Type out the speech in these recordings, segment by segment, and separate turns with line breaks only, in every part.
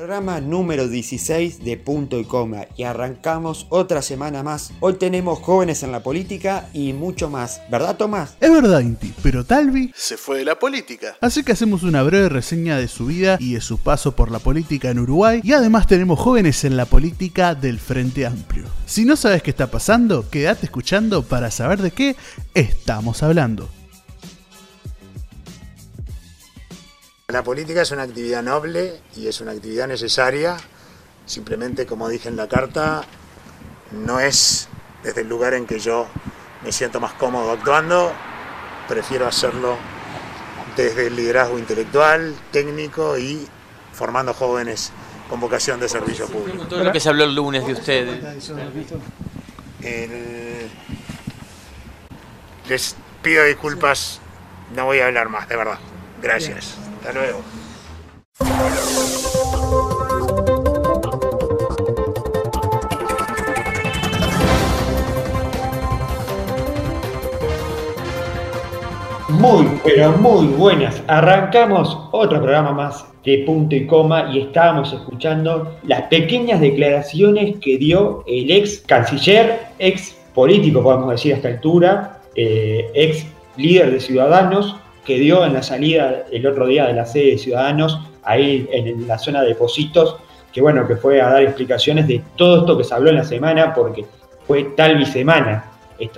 Programa número 16 de Punto y Coma y arrancamos otra semana más. Hoy tenemos jóvenes en la política y mucho más. ¿Verdad, Tomás?
Es verdad, Inti, pero Talvi
se fue de la política.
Así que hacemos una breve reseña de su vida y de su paso por la política en Uruguay y además tenemos jóvenes en la política del Frente Amplio. Si no sabes qué está pasando, quédate escuchando para saber de qué estamos hablando.
La política es una actividad noble y es una actividad necesaria. Simplemente, como dije en la carta, no es desde el lugar en que yo me siento más cómodo actuando. Prefiero hacerlo desde el liderazgo intelectual, técnico y formando jóvenes con vocación de servicio público.
Todo lo que se habló el lunes de ustedes.
El... Les pido disculpas, no voy a hablar más, de verdad. Gracias. Hasta luego.
Muy, pero muy buenas. Arrancamos otro programa más de punto y coma y estábamos escuchando las pequeñas declaraciones que dio el ex canciller, ex político, podemos decir a esta altura, eh, ex líder de Ciudadanos, que dio en la salida el otro día de la sede de Ciudadanos, ahí en la zona de Positos, que bueno, que fue a dar explicaciones de todo esto que se habló en la semana, porque fue tal bisemana.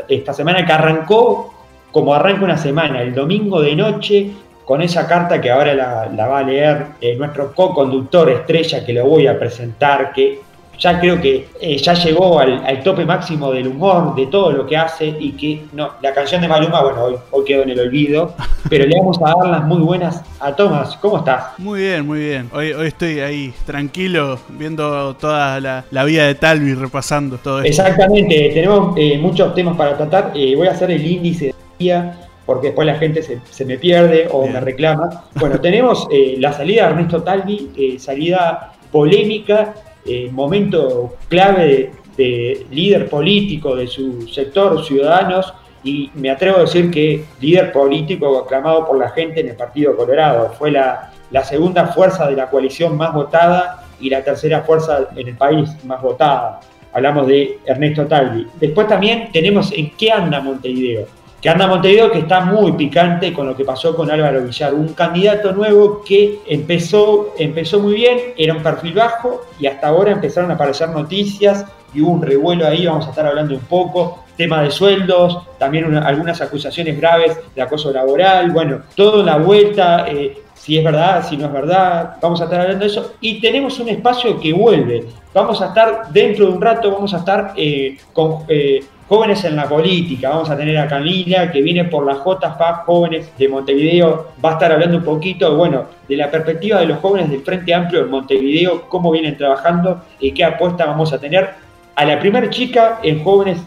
Esta, semana que arrancó como arranca una semana, el domingo de noche, con esa carta que ahora la, va a leer eh, nuestro co-conductor estrella, que lo voy a presentar, que ya creo que eh, ya llegó al, tope máximo del humor, de todo lo que hace, y que no, la canción de Maluma, bueno, hoy, hoy quedó en el olvido, pero le vamos a dar las muy buenas a Tomás. ¿Cómo estás?
Muy bien, muy bien. Hoy, hoy estoy ahí tranquilo, viendo toda la, vida de Talvi, repasando todo esto.
Exactamente, tenemos eh, muchos temas para tratar. voy a hacer el índice de día porque después la gente se, me pierde o me reclama. Bueno, tenemos eh, la salida de Ernesto Talvi, eh, salida polémica, eh, momento clave de, líder político de su sector, Ciudadanos, y me atrevo a decir que líder político aclamado por la gente en el Partido Colorado. Fue la, la segunda fuerza de la coalición más votada y la tercera fuerza en el país más votada. Hablamos de Ernesto Talvi. Después también tenemos en qué anda Montevideo que anda Montevideo, que está muy picante con lo que pasó con Álvaro Villar, un candidato nuevo que empezó, empezó muy bien, era un perfil bajo y hasta ahora empezaron a aparecer noticias y hubo un revuelo ahí, vamos a estar hablando un poco, tema de sueldos, también algunas acusaciones graves de acoso laboral, bueno, todo la vuelta, eh, si es verdad, si no es verdad, vamos a estar hablando de eso. Y tenemos un espacio que vuelve. Vamos a estar, dentro de un rato, vamos a estar eh, con eh, Jóvenes en la política, vamos a tener a Camila que viene por la JFA Jóvenes de Montevideo, va a estar hablando un poquito, bueno, de la perspectiva de los jóvenes del Frente Amplio de Montevideo, cómo vienen trabajando y qué apuesta vamos a tener a la primera chica en Jóvenes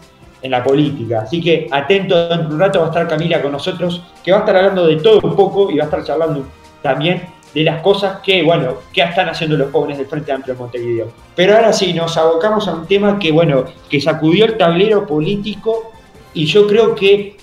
en la política. Así que atento, dentro de un rato va a estar Camila con nosotros, que va a estar hablando de todo un poco y va a estar charlando también de las cosas que, bueno, que están haciendo los jóvenes del Frente Amplio de Montevideo. Pero ahora sí, nos abocamos a un tema que, bueno, que sacudió el tablero político y yo creo que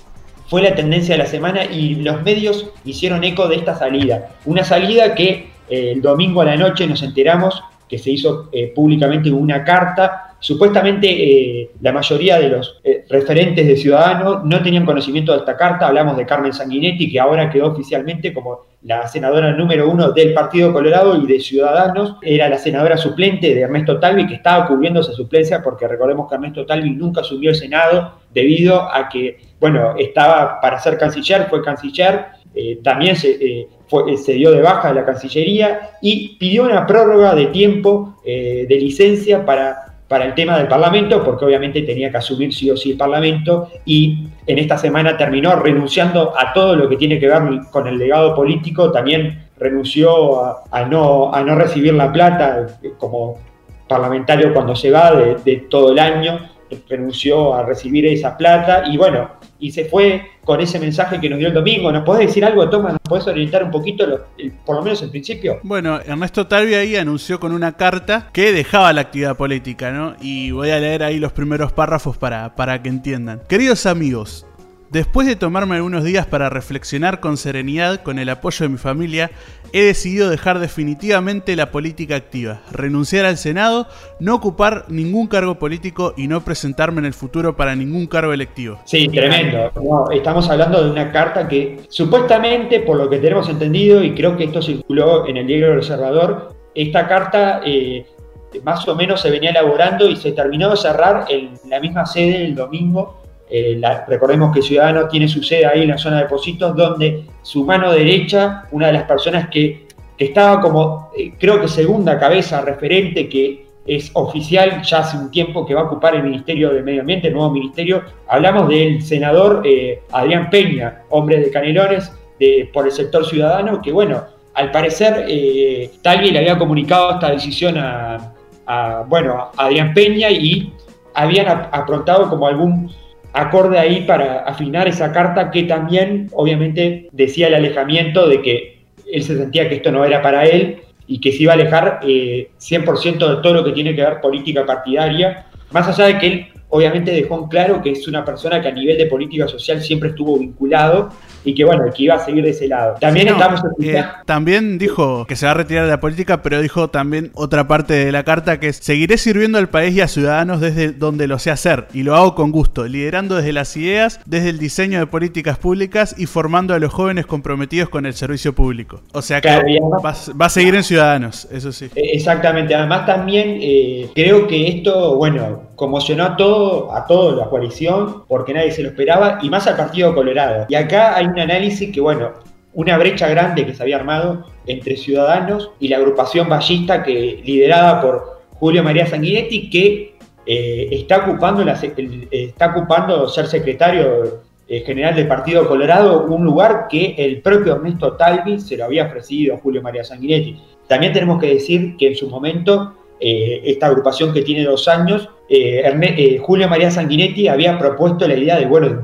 fue la tendencia de la semana y los medios hicieron eco de esta salida. Una salida que eh, el domingo a la noche nos enteramos que se hizo eh, públicamente una carta Supuestamente eh, la mayoría de los eh, referentes de Ciudadanos no tenían conocimiento de esta carta. Hablamos de Carmen Sanguinetti, que ahora quedó oficialmente como la senadora número uno del Partido Colorado y de Ciudadanos. Era la senadora suplente de Ernesto Talvi, que estaba cubriendo esa suplencia, porque recordemos que Ernesto Talvi nunca asumió el Senado debido a que, bueno, estaba para ser canciller, fue canciller, eh, también se, se, dio de baja de la Cancillería y pidió una prórroga de tiempo de licencia para para el tema del Parlamento, porque obviamente tenía que asumir sí o sí el Parlamento, y en esta semana terminó renunciando a todo lo que tiene que ver con el legado político, también renunció a, no, a no recibir la plata como parlamentario cuando se va de todo el año, renunció a recibir esa plata, y bueno, y se fue con ese mensaje que nos dio el domingo. ¿Nos podés decir algo, Tomás? ¿Nos podés orientar un poquito, por lo menos en principio?
Bueno, Ernesto Talvi ahí anunció con una carta que dejaba la actividad política, ¿no? Y voy a leer ahí los primeros párrafos para, para que entiendan. Queridos amigos, Después de tomarme algunos días para reflexionar con serenidad con el apoyo de mi familia, he decidido dejar definitivamente la política activa, renunciar al Senado, no ocupar ningún cargo político y no presentarme en el futuro para ningún cargo electivo.
Sí, tremendo. estamos hablando de una carta que supuestamente, por lo que tenemos entendido, y creo que esto circuló en el diario del Observador, esta carta eh, más o menos se venía elaborando y se terminó de cerrar en la misma sede el domingo eh, recordemos que Ciudadano tiene su sede ahí en la zona de Positos, donde su mano derecha, una de las personas que, estaba como, eh, creo que segunda cabeza referente, que es oficial ya hace un tiempo que va a ocupar el Ministerio de Medio Ambiente, el nuevo ministerio, hablamos del senador eh, Adrián Peña, hombre de Canelones, por el sector ciudadano, que bueno, al parecer eh, le había comunicado esta decisión a, a, bueno, a Adrián Peña y habían aprontado como algún acorde ahí para afinar esa carta que también obviamente decía el alejamiento de que él se sentía que esto no era para él y que se iba a alejar 100% eh, de todo lo que tiene que ver política partidaria, más allá de que él obviamente dejó en claro que es una persona que a nivel de política social siempre estuvo vinculado y que bueno, que iba a seguir de ese lado. También estamos
eh, También dijo que se va a retirar de la política, pero dijo también otra parte de la carta que es seguiré sirviendo al país y a ciudadanos desde donde lo sé hacer y lo hago con gusto, liderando desde las ideas, desde el diseño de políticas públicas y formando a los jóvenes comprometidos con el servicio público. O sea que va, a seguir en ciudadanos, eso sí.
Eh, exactamente, además también eh, creo que esto, bueno, conmocionó a todo, a toda la coalición porque nadie se lo esperaba y más al Partido Colorado. Y acá hay un análisis que, bueno, una brecha grande que se había armado entre Ciudadanos y la agrupación ballista que liderada por Julio María Sanguinetti que eh, está ocupando está ocupando ser secretario eh, general del Partido Colorado, un lugar que el propio Ernesto Talvi se lo había ofrecido a Julio María Sanguinetti. También tenemos que decir que en su momento eh, esta agrupación que tiene dos años, Julio María Sanguinetti había propuesto la idea de, bueno,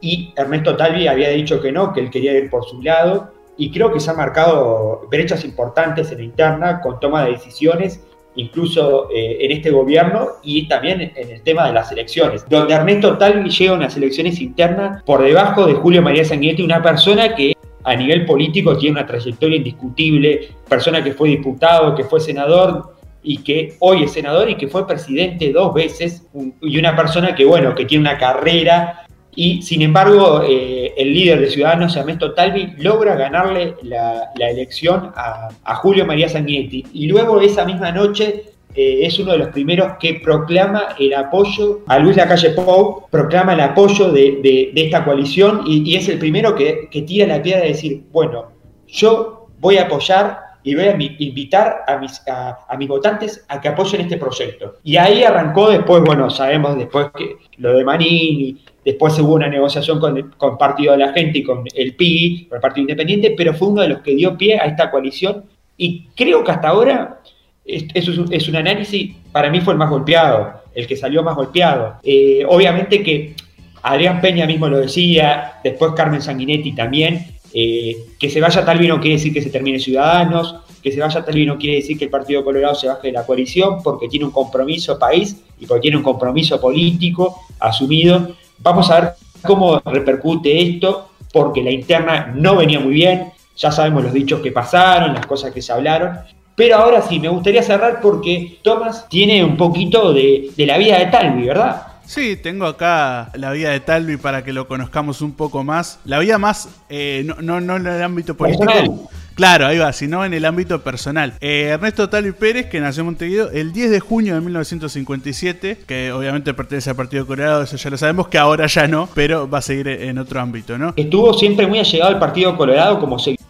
y Ernesto Talvi había dicho que no, que él quería ir por su lado, y creo que se han marcado brechas importantes en la interna con toma de decisiones, incluso eh, en este gobierno y también en el tema de las elecciones, donde Ernesto Talvi llega a unas elecciones internas por debajo de Julio María Sanguinetti, una persona que a nivel político tiene una trayectoria indiscutible, persona que fue diputado, que fue senador, y que hoy es senador y que fue presidente dos veces, y una persona que, bueno, que tiene una carrera y sin embargo, eh, el líder de Ciudadanos, Ernesto Talvi, logra ganarle la, elección a, Julio María Sanguinetti. Y luego esa misma noche eh, es uno de los primeros que proclama el apoyo a Luis Lacalle Pou, proclama el apoyo de, esta coalición y, es el primero que, tira la piedra de decir, bueno, yo voy a apoyar y voy a invitar a mis, a, mis votantes a que apoyen este proyecto. Y ahí arrancó después, bueno, sabemos después que lo de Manini, Después hubo una negociación con el Partido de la Gente y con el PI, con el Partido Independiente, pero fue uno de los que dio pie a esta coalición. Y creo que hasta ahora, eso es un, análisis, para mí fue el más golpeado, el que salió más golpeado. Eh, obviamente que Adrián Peña mismo lo decía, después Carmen Sanguinetti también, eh, que se vaya Talvi no quiere decir que se termine Ciudadanos, que se vaya Talvi no quiere decir que el Partido Colorado se baje de la coalición, porque tiene un compromiso país y porque tiene un compromiso político asumido Vamos a ver cómo repercute esto, porque la interna no venía muy bien, ya sabemos los dichos que pasaron, las cosas que se hablaron, pero ahora sí, me gustaría cerrar porque Tomás tiene un poquito de, la vida de Talvi, ¿verdad?
Sí, tengo acá la vida de Talvi para que lo conozcamos un poco más. La vida más, eh, no, no, no en el ámbito político. Claro, ahí va, sino en el ámbito personal. Eh, Ernesto Talvi Pérez, que nació en Montevideo el 10 de junio de 1957, que obviamente pertenece al Partido Colorado, eso ya lo sabemos, que ahora ya no, pero va a seguir en otro ámbito, ¿no?
Estuvo siempre muy allegado al Partido Colorado como seguidor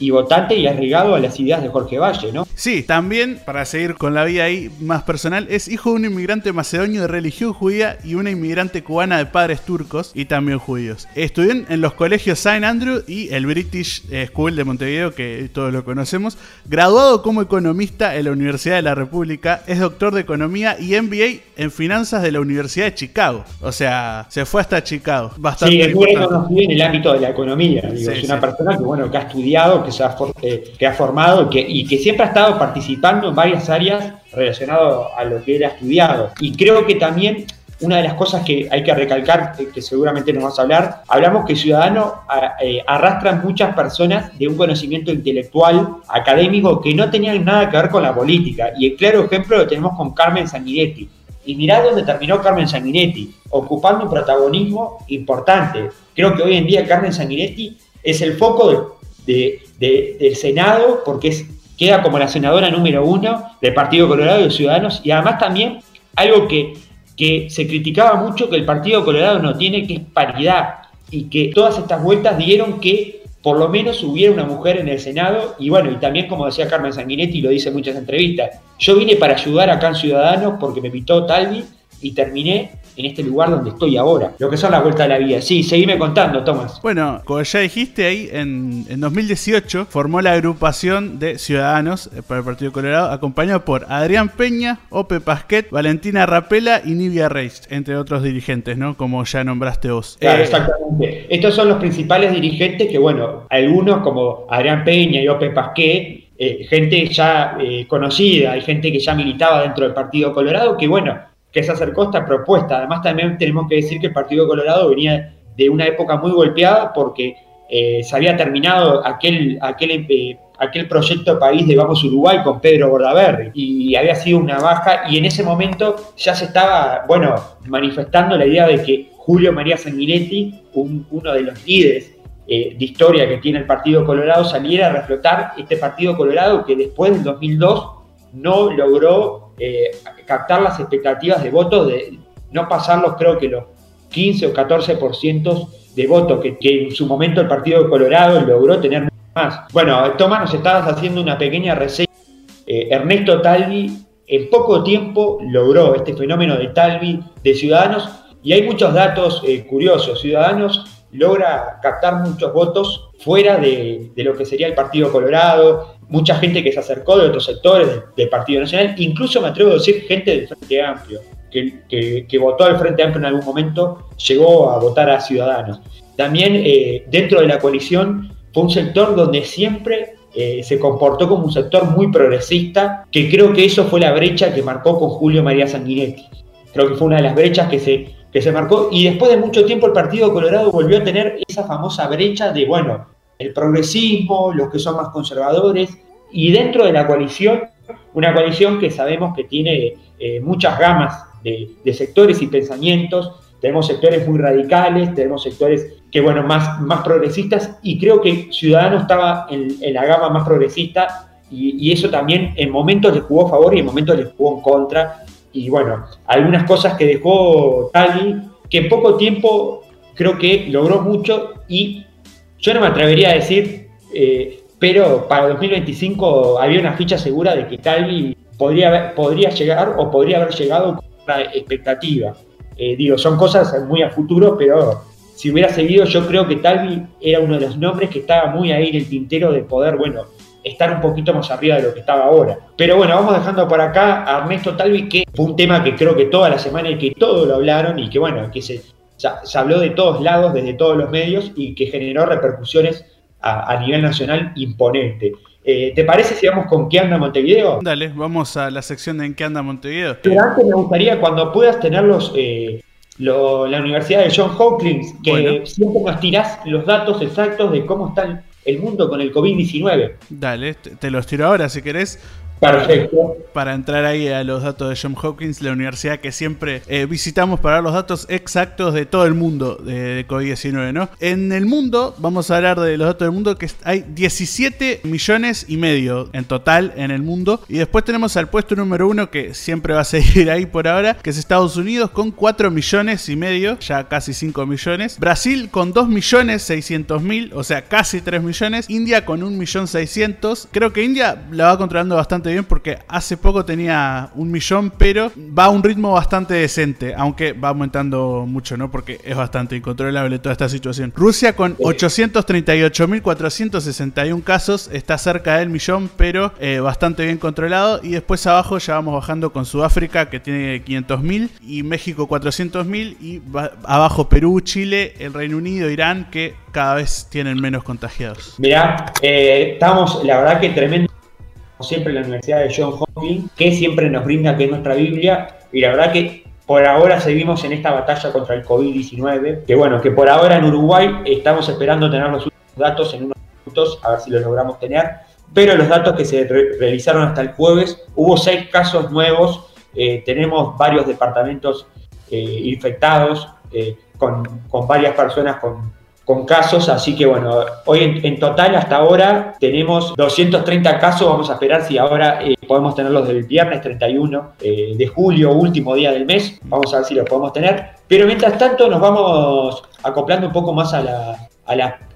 y votante y arriesgado a las ideas de Jorge Valle, ¿no?
Sí, también, para seguir con la vida ahí más personal, es hijo de un inmigrante macedonio de religión judía y una inmigrante cubana de padres turcos y también judíos. Estudió en los colegios St. Andrew y el British School de Montevideo, que todos lo conocemos. Graduado como economista en la Universidad de la República, es doctor de economía y MBA en finanzas de la Universidad de Chicago. O sea, se fue hasta Chicago.
Bastante sí, es muy conocido en el ámbito de la economía. es una persona que, bueno, que ha estudiado, que, se ha, eh, que ha formado que, y que siempre ha estado participando en varias áreas relacionadas a lo que él ha estudiado. Y creo que también una de las cosas que hay que recalcar, que seguramente nos vas a hablar, hablamos que Ciudadanos eh, arrastran muchas personas de un conocimiento intelectual, académico, que no tenían nada que ver con la política. Y el claro ejemplo lo tenemos con Carmen Sanguinetti. Y mirá dónde terminó Carmen Sanguinetti, ocupando un protagonismo importante. Creo que hoy en día Carmen Sanguinetti es el foco del Senado porque es, queda como la senadora número uno del Partido Colorado de Ciudadanos y además también algo que que se criticaba mucho que el Partido Colorado no tiene, que es paridad, y que todas estas vueltas dieron que por lo menos hubiera una mujer en el Senado, y bueno, y también como decía Carmen Sanguinetti, lo dice en muchas entrevistas, yo vine para ayudar acá en Ciudadanos porque me invitó Talvi y terminé en este lugar donde estoy ahora. Lo que son las vueltas de la vida. Sí, seguime contando, Tomás.
Bueno, como ya dijiste ahí, en, 2018 formó la agrupación de Ciudadanos eh, para el Partido Colorado, acompañado por Adrián Peña, Ope Pasquet, Valentina Rapela y Nivia Reis, entre otros dirigentes, ¿no? Como ya nombraste vos.
Claro, eh, exactamente. Estos son los principales dirigentes que, bueno, algunos como Adrián Peña y Ope Pasquet, eh, gente ya conocida, hay gente que ya militaba dentro del Partido Colorado, que bueno, que se acercó a esta propuesta. Además, también tenemos que decir que el Partido Colorado venía de una época muy golpeada porque eh, se había terminado aquel, aquel, eh, aquel proyecto país de Vamos Uruguay con Pedro Bordaberry y había sido una baja y en ese momento ya se estaba, bueno, manifestando la idea de que Julio María Sanguinetti, uno de los líderes eh, de historia que tiene el Partido Colorado, saliera a reflotar este Partido Colorado que después del 2002 no logró eh, captar las expectativas de votos, de no pasarlos creo que los 15 o 14% de votos que, en su momento el Partido Colorado logró tener más. Bueno, Tomás, nos estabas haciendo una pequeña reseña. Eh, Ernesto Talvi en poco tiempo logró este fenómeno de Talvi de Ciudadanos y hay muchos datos eh, curiosos. Ciudadanos logra captar muchos votos fuera de, de, lo que sería el Partido Colorado, mucha gente que se acercó de otros sectores del, Partido Nacional, incluso me atrevo a decir gente del Frente Amplio, que, votó al Frente Amplio en algún momento, llegó a votar a Ciudadanos. También eh, dentro de la coalición fue un sector donde siempre eh, se comportó como un sector muy progresista, que creo que eso fue la brecha que marcó con Julio María Sanguinetti. Creo que fue una de las brechas que se, que se marcó y después de mucho tiempo el Partido Colorado volvió a tener esa famosa brecha de, bueno, el progresismo, los que son más conservadores, y dentro de la coalición, una coalición que sabemos que tiene eh, muchas gamas de, sectores y pensamientos, tenemos sectores muy radicales, tenemos sectores que, bueno, más, más progresistas, y creo que Ciudadanos estaba en, la gama más progresista, y, eso también en momentos le jugó a favor y en momentos le jugó en contra, y bueno, algunas cosas que dejó Tali, que en poco tiempo creo que logró mucho, y yo no me atrevería a decir, eh, pero para 2025 había una ficha segura de que Talvi podría, podría llegar o podría haber llegado con una expectativa. Eh, digo, son cosas muy a futuro, pero si hubiera seguido, yo creo que Talvi era uno de los nombres que estaba muy ahí en el tintero de poder, bueno, estar un poquito más arriba de lo que estaba ahora. Pero bueno, vamos dejando por acá a Ernesto Talvi, que fue un tema que creo que toda la semana y que todos lo hablaron y que bueno, que se se habló de todos lados, desde todos los medios y que generó repercusiones a, nivel nacional imponente. Eh, ¿Te parece si vamos con qué anda Montevideo?
Dale, vamos a la sección de en qué anda Montevideo.
Pero antes me gustaría cuando puedas tenerlos eh, la Universidad de John Hopkins, que siempre nos tirás los datos exactos de cómo está el mundo con el COVID-19.
Dale, te los tiro ahora si querés.
Perfecto.
Para entrar ahí a los datos de John Hopkins, la universidad que siempre eh, visitamos para los datos exactos de todo el mundo de, COVID-19, ¿no? En el mundo, vamos a hablar de los datos del mundo, que hay 17 millones y medio en total en el mundo. Y después tenemos al puesto número uno, que siempre va a seguir ahí por ahora, que es Estados Unidos con 4 millones y medio, ya casi 5 millones. Brasil con 2 millones 600 mil, o sea, casi 3 millones. India con 1 millón 600. Creo que India la va controlando bastante bien porque hace poco tenía un millón, pero va a un ritmo bastante decente, aunque va aumentando mucho, ¿no? Porque es bastante incontrolable toda esta situación. Rusia con 838.461 casos está cerca del millón, pero eh, bastante bien controlado. Y después abajo ya vamos bajando con Sudáfrica, que tiene 500.000, y México 400.000, y abajo Perú, Chile, el Reino Unido, Irán, que cada vez tienen menos contagiados.
Mirá, eh, estamos, la verdad que tremendo siempre la Universidad de John Hopkins, que siempre nos brinda que es nuestra Biblia, y la verdad que por ahora seguimos en esta batalla contra el COVID-19, que bueno, que por ahora en Uruguay estamos esperando tener los datos en unos minutos, a ver si los logramos tener, pero los datos que se realizaron hasta el jueves, hubo seis casos nuevos, eh, tenemos varios departamentos eh, infectados, eh, con varias personas con con casos, así que bueno, hoy en, total hasta ahora tenemos 230 casos, vamos a esperar si ahora eh, podemos tenerlos del viernes 31 eh, de julio, último día del mes, vamos a ver si los podemos tener, pero mientras tanto nos vamos acoplando un poco más a la,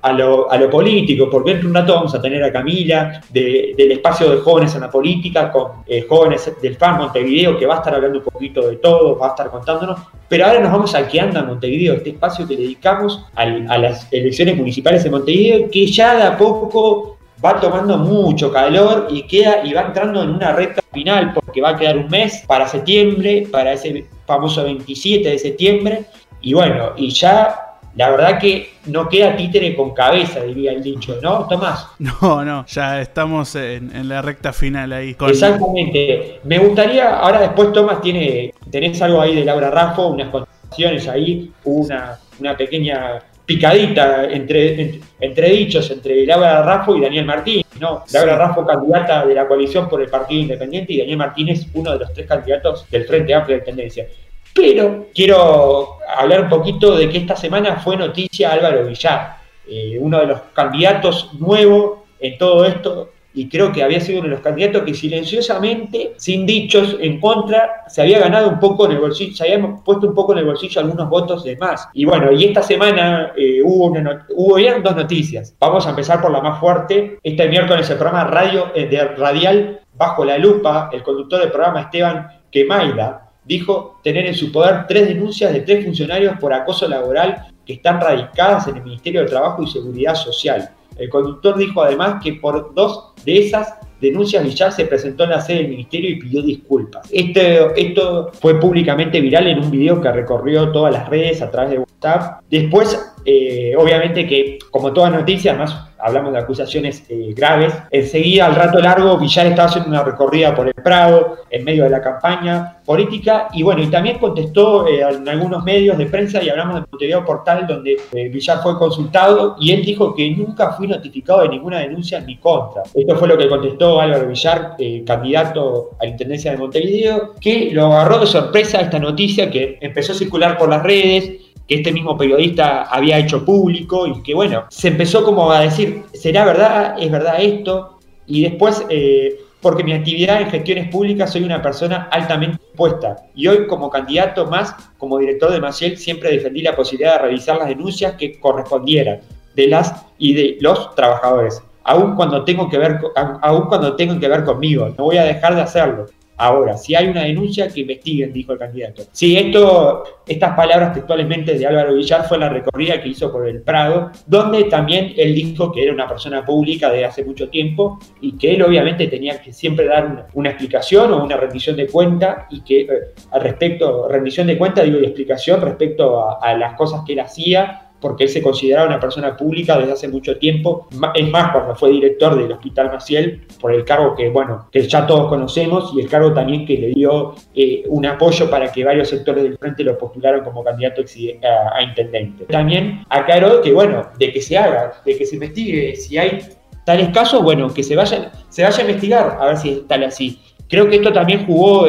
a, lo, político, porque en un rato vamos a tener a Camila del espacio de jóvenes en la política, con eh, jóvenes del FAN Montevideo, que va a estar hablando un poquito de todo, va a estar contándonos, pero ahora nos vamos a que anda Montevideo, este espacio que dedicamos a las elecciones municipales de Montevideo, que ya de a poco va tomando mucho calor y queda y va entrando en una recta final porque va a quedar un mes para septiembre, para ese famoso 27 de septiembre y bueno, y ya la verdad que no queda títere con cabeza, diría el dicho, ¿no, Tomás?
No, no, ya estamos en, la recta final ahí.
Exactamente. Me gustaría, ahora después Tomás tiene, tenés algo ahí de Laura Raffo, unas conversaciones ahí, una, una pequeña picadita entre, entre, dichos entre Laura Raffo y Daniel Martínez, ¿no? Laura Raffo candidata de la coalición por el Partido Independiente y Daniel Martínez uno de los tres candidatos del Frente Amplio de Tendencia. Pero quiero hablar un poquito de que esta semana fue noticia Álvaro Villar, eh, uno de los candidatos nuevos en todo esto, y creo que había sido uno de los candidatos que silenciosamente, sin dichos en contra, se había ganado un poco en el bolsillo, se había puesto un poco en el bolsillo algunos votos de más. Y bueno, y esta semana eh, hubo, una hubo dos noticias. Vamos a empezar por la más fuerte. Este miércoles el programa radio, eh, radial Bajo la Lupa, el conductor del programa Esteban Quemaida, dijo tener en su poder tres denuncias de tres funcionarios por acoso laboral que están radicadas en el Ministerio de Trabajo y Seguridad Social. El conductor dijo además que por dos de esas denuncias Villar se presentó en la sede del ministerio y pidió disculpas. Este, esto fue públicamente viral en un video que recorrió todas las redes a través de WhatsApp. Después, eh, obviamente que como toda noticia, además hablamos de acusaciones eh, graves. Enseguida, al rato largo, Villar estaba haciendo una recorrida por el Prado en medio de la campaña política y bueno, y también contestó eh, en algunos medios de prensa y hablamos de Montevideo Portal donde eh, Villar fue consultado y él dijo que nunca fui notificado de ninguna denuncia en mi contra. Esto fue lo que contestó Álvaro Villar, candidato a la Intendencia de Montevideo, que lo agarró de sorpresa esta noticia que empezó a circular por las redes que este mismo periodista había hecho público y que bueno, se empezó como a decir, ¿será verdad? ¿Es verdad esto? Y después, eh, porque mi actividad en gestiones públicas soy una persona altamente puesta y hoy como candidato más, como director de Maciel, siempre defendí la posibilidad de realizar las denuncias que correspondieran de las y de los trabajadores, aun cuando tengo que ver, aun cuando tengan que ver conmigo, no voy a dejar de hacerlo. Ahora, si hay una denuncia, que investiguen, dijo el candidato. Sí, esto, estas palabras textualmente de Álvaro Villar fue la recorrida que hizo por el Prado, donde también él dijo que era una persona pública de hace mucho tiempo y que él obviamente tenía que siempre dar una, explicación o una rendición de cuenta y que eh, al respecto, rendición de cuenta, digo, y explicación respecto a, a las cosas que él hacía porque él se consideraba una persona pública desde hace mucho tiempo. Es más, cuando fue director del Hospital Maciel, por el cargo que, bueno, que ya todos conocemos y el cargo también que le dio eh, un apoyo para que varios sectores del frente lo postularon como candidato a, intendente. También aclaró que, bueno, de que se haga, de que se investigue, si hay tales casos, bueno, que se vaya, se vaya a investigar a ver si es tal así. Creo que esto también jugó,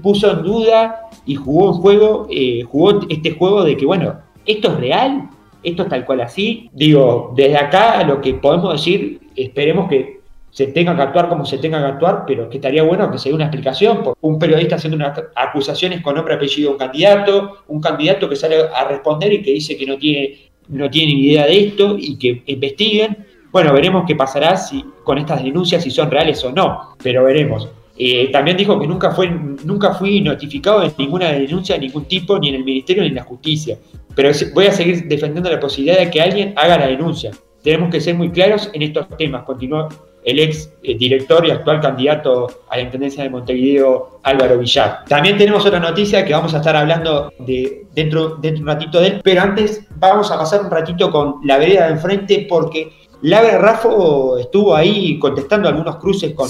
puso en duda y jugó en juego, eh, jugó este juego de que, bueno, ¿Esto es real? ¿Esto es tal cual así? Digo, desde acá lo que podemos decir, esperemos que se tenga que actuar como se tenga que actuar, pero que estaría bueno que se dé una explicación. Por un periodista haciendo unas acusaciones con nombre y apellido a un candidato, un candidato que sale a responder y que dice que no tiene, no tiene ni idea de esto y que investiguen. Bueno, veremos qué pasará si, con estas denuncias, si son reales o no, pero veremos. Eh, también dijo que nunca, fue, nunca fui notificado de ninguna denuncia de ningún tipo, ni en el Ministerio ni en la Justicia. Pero voy a seguir defendiendo la posibilidad de que alguien haga la denuncia. Tenemos que ser muy claros en estos temas, continuó el ex eh, director y actual candidato a la Intendencia de Montevideo, Álvaro Villar. También tenemos otra noticia que vamos a estar hablando de, dentro, dentro de un ratito de él, pero antes vamos a pasar un ratito con la vereda de enfrente porque Laura Raffo estuvo ahí contestando algunos cruces con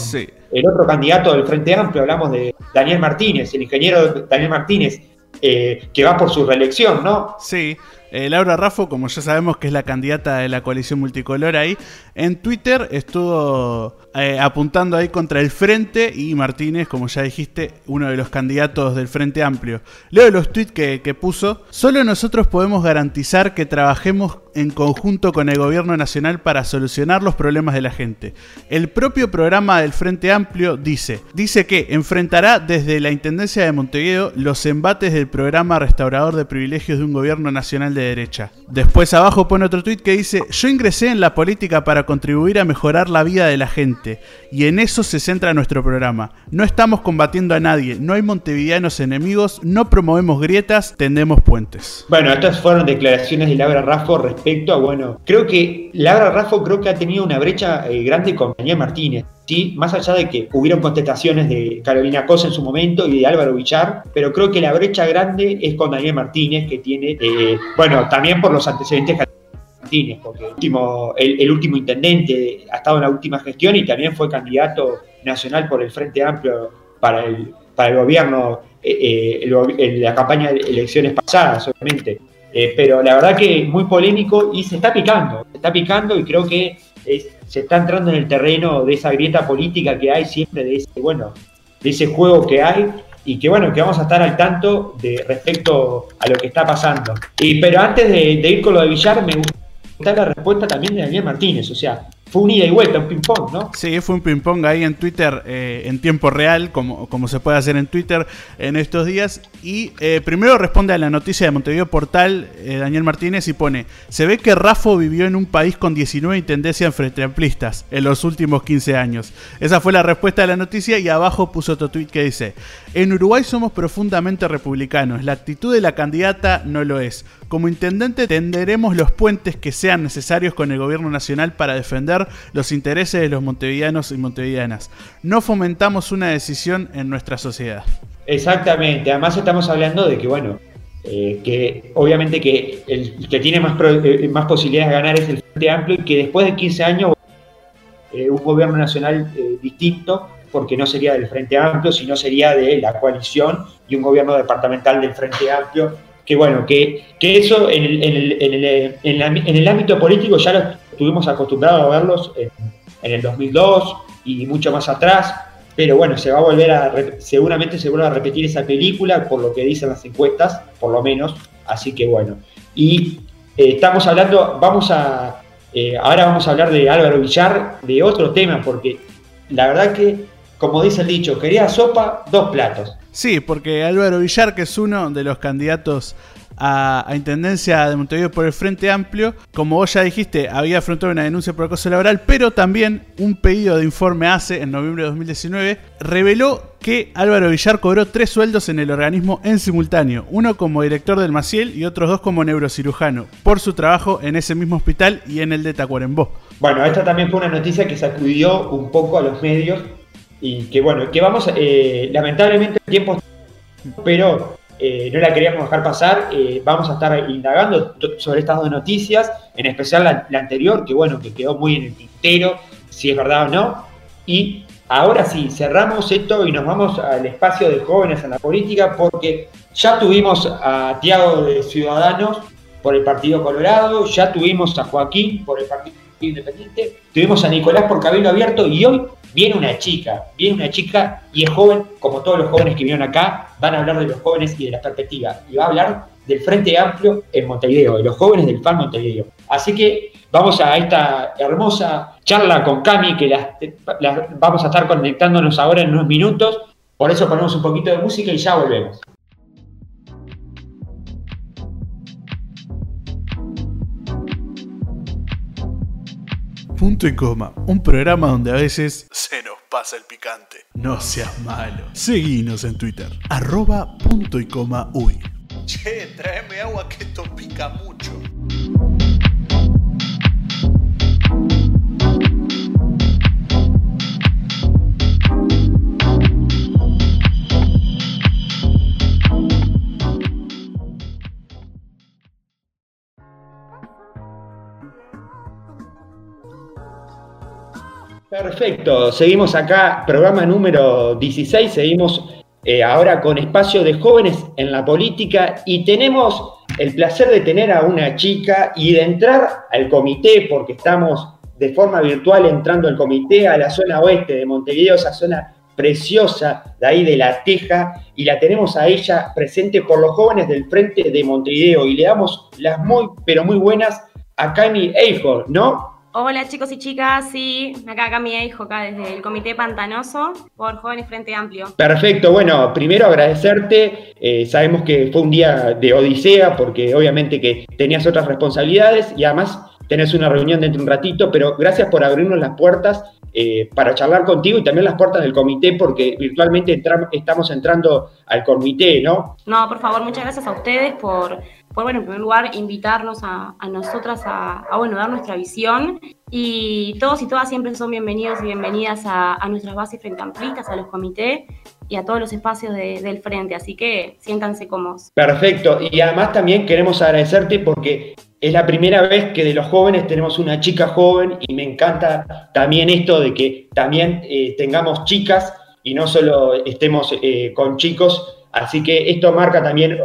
el otro candidato del Frente Amplio, hablamos de Daniel Martínez, el ingeniero Daniel Martínez, eh, que va por su reelección, ¿no?
Sí, eh, Laura Raffo, como ya sabemos que es la candidata de la coalición multicolor ahí, en Twitter estuvo eh, apuntando ahí contra el Frente y Martínez, como ya dijiste, uno de los candidatos del Frente Amplio. Leo los tweets que, que puso. Solo nosotros podemos garantizar que trabajemos en conjunto con el gobierno nacional para solucionar los problemas de la gente. El propio programa del Frente Amplio dice, dice que enfrentará desde la Intendencia de Montevideo los embates del programa restaurador de privilegios de un gobierno nacional de derecha. Después abajo pone otro tweet que dice, yo ingresé en la política para contribuir a mejorar la vida de la gente y en eso se centra nuestro programa. No estamos combatiendo a nadie, no hay montevideanos enemigos, no promovemos grietas, tendemos puentes.
Bueno, estas fueron declaraciones de Laura Raffo respecto a, bueno, creo que Laura Raffo creo que ha tenido una brecha eh, grande con Daniel Martínez. ¿sí? Más allá de que hubieron contestaciones de Carolina Cosa en su momento y de Álvaro Villar, pero creo que la brecha grande es con Daniel Martínez, que tiene, eh, bueno, también por los antecedentes Porque el último, el, último intendente ha estado en la última gestión y también fue candidato nacional por el Frente Amplio para el, para el gobierno eh, eh, la campaña de elecciones pasadas, obviamente. Eh, pero la verdad que muy polémico y se está picando, se está picando y creo que se está entrando en el terreno de esa grieta política que hay siempre, de ese, bueno, de ese juego que hay y que bueno, que vamos a estar al tanto de respecto a lo que está pasando. Pero antes de, de ir con lo de Villar, me gusta está la respuesta también de Daniel Martínez, o sea, fue un ida y vuelta, un ping-pong, ¿no?
Sí, fue un ping-pong ahí en Twitter eh, en tiempo real, como, como se puede hacer en Twitter en estos días. Y eh, primero responde a la noticia de Montevideo Portal, eh, Daniel Martínez, y pone: Se ve que Rafo vivió en un país con 19 intendencias frente amplistas en los últimos 15 años. Esa fue la respuesta de la noticia, y abajo puso otro tweet que dice: En Uruguay somos profundamente republicanos, la actitud de la candidata no lo es. Como intendente tenderemos los puentes que sean necesarios con el gobierno nacional para defender los intereses de los montevideanos y montevideanas. No fomentamos una decisión en nuestra sociedad.
Exactamente, además estamos hablando de que, bueno, eh, que obviamente que el que tiene más, eh, más posibilidades de ganar es el Frente Amplio y que después de 15 años eh, un gobierno nacional distinto, porque no sería del Frente Amplio, sino sería de la coalición y un gobierno departamental del Frente Amplio que bueno, que, que eso en el, en, el, en, el, en, el, ámbito político ya lo estuvimos acostumbrados a verlos en, el 2002 y mucho más atrás, pero bueno, se va a volver a, seguramente se vuelve a repetir esa película por lo que dicen las encuestas, por lo menos, así que bueno. Y eh, estamos hablando, vamos a, eh, ahora vamos a hablar de Álvaro Villar, de otro tema, porque la verdad que, como dice el dicho, quería sopa, dos platos.
Sí, porque Álvaro Villar, que es uno de los candidatos a, Intendencia de Montevideo por el Frente Amplio, como vos ya dijiste, había afrontado una denuncia por acoso laboral, pero también un pedido de informe ACE en noviembre de 2019 reveló que Álvaro Villar cobró tres sueldos en el organismo en simultáneo, uno como director del Maciel y otros dos como neurocirujano, por su trabajo en ese mismo hospital y en el de Tacuarembó.
Bueno, esta también fue una noticia que sacudió un poco a los medios y que bueno, que vamos, eh, lamentablemente el tiempo, pero eh, no la queríamos dejar pasar, eh, vamos a estar indagando sobre estas dos noticias, en especial la, anterior, que bueno, que quedó muy en el tintero, si es verdad o no, y ahora sí, cerramos esto y nos vamos al espacio de jóvenes en la política, porque ya tuvimos a Tiago de Ciudadanos por el Partido Colorado, ya tuvimos a Joaquín por el Partido Independiente, tuvimos a Nicolás por Cabildo Abierto y hoy viene una chica, viene una chica y es joven, como todos los jóvenes que vinieron acá, van a hablar de los jóvenes y de la perspectiva, y va a hablar del Frente Amplio en Montevideo, de los jóvenes del FAN Montevideo. Así que vamos a esta hermosa charla con Cami, que vamos a estar conectándonos ahora en unos minutos, por eso ponemos un poquito de música y ya volvemos.
Punto y coma, un programa donde a veces se nos pasa el picante. No seas malo. Seguinos en Twitter, arroba punto y coma uy. Che, tráeme agua que esto pica mucho.
Perfecto, seguimos acá, programa número 16, seguimos eh, ahora con espacio de jóvenes en la política y tenemos el placer de tener a una chica y de entrar al comité porque estamos de forma virtual entrando al comité a la zona oeste de Montevideo, esa zona preciosa de ahí de la Teja, y la tenemos a ella presente por los jóvenes del Frente de Montevideo, y le damos las muy, pero muy buenas a Cami Eijo, ¿no?
Hola chicos y chicas, sí, acá Cami Eijo, acá desde el Comité Pantanoso por Jóvenes Frente Amplio.
Perfecto, bueno, primero agradecerte, eh, sabemos que fue un día de odisea porque obviamente que tenías otras responsabilidades y además tenés una reunión dentro de un ratito, pero gracias por abrirnos las puertas eh, para charlar contigo y también las puertas del comité, porque virtualmente estamos entrando al comité, ¿no?
No, por favor, muchas gracias a ustedes por, por bueno, en primer lugar, invitarnos a, nosotras a, bueno, dar nuestra visión. Y todos y todas siempre son bienvenidos y bienvenidas a, nuestras bases frente amplistas, a los comités y a todos los espacios del frente. Así que siéntanse cómodos.
Perfecto. Y además también queremos agradecerte porque es la primera vez que de los jóvenes tenemos una chica joven y me encanta también esto de que también eh, tengamos chicas y no solo estemos eh, con chicos. Así que esto marca también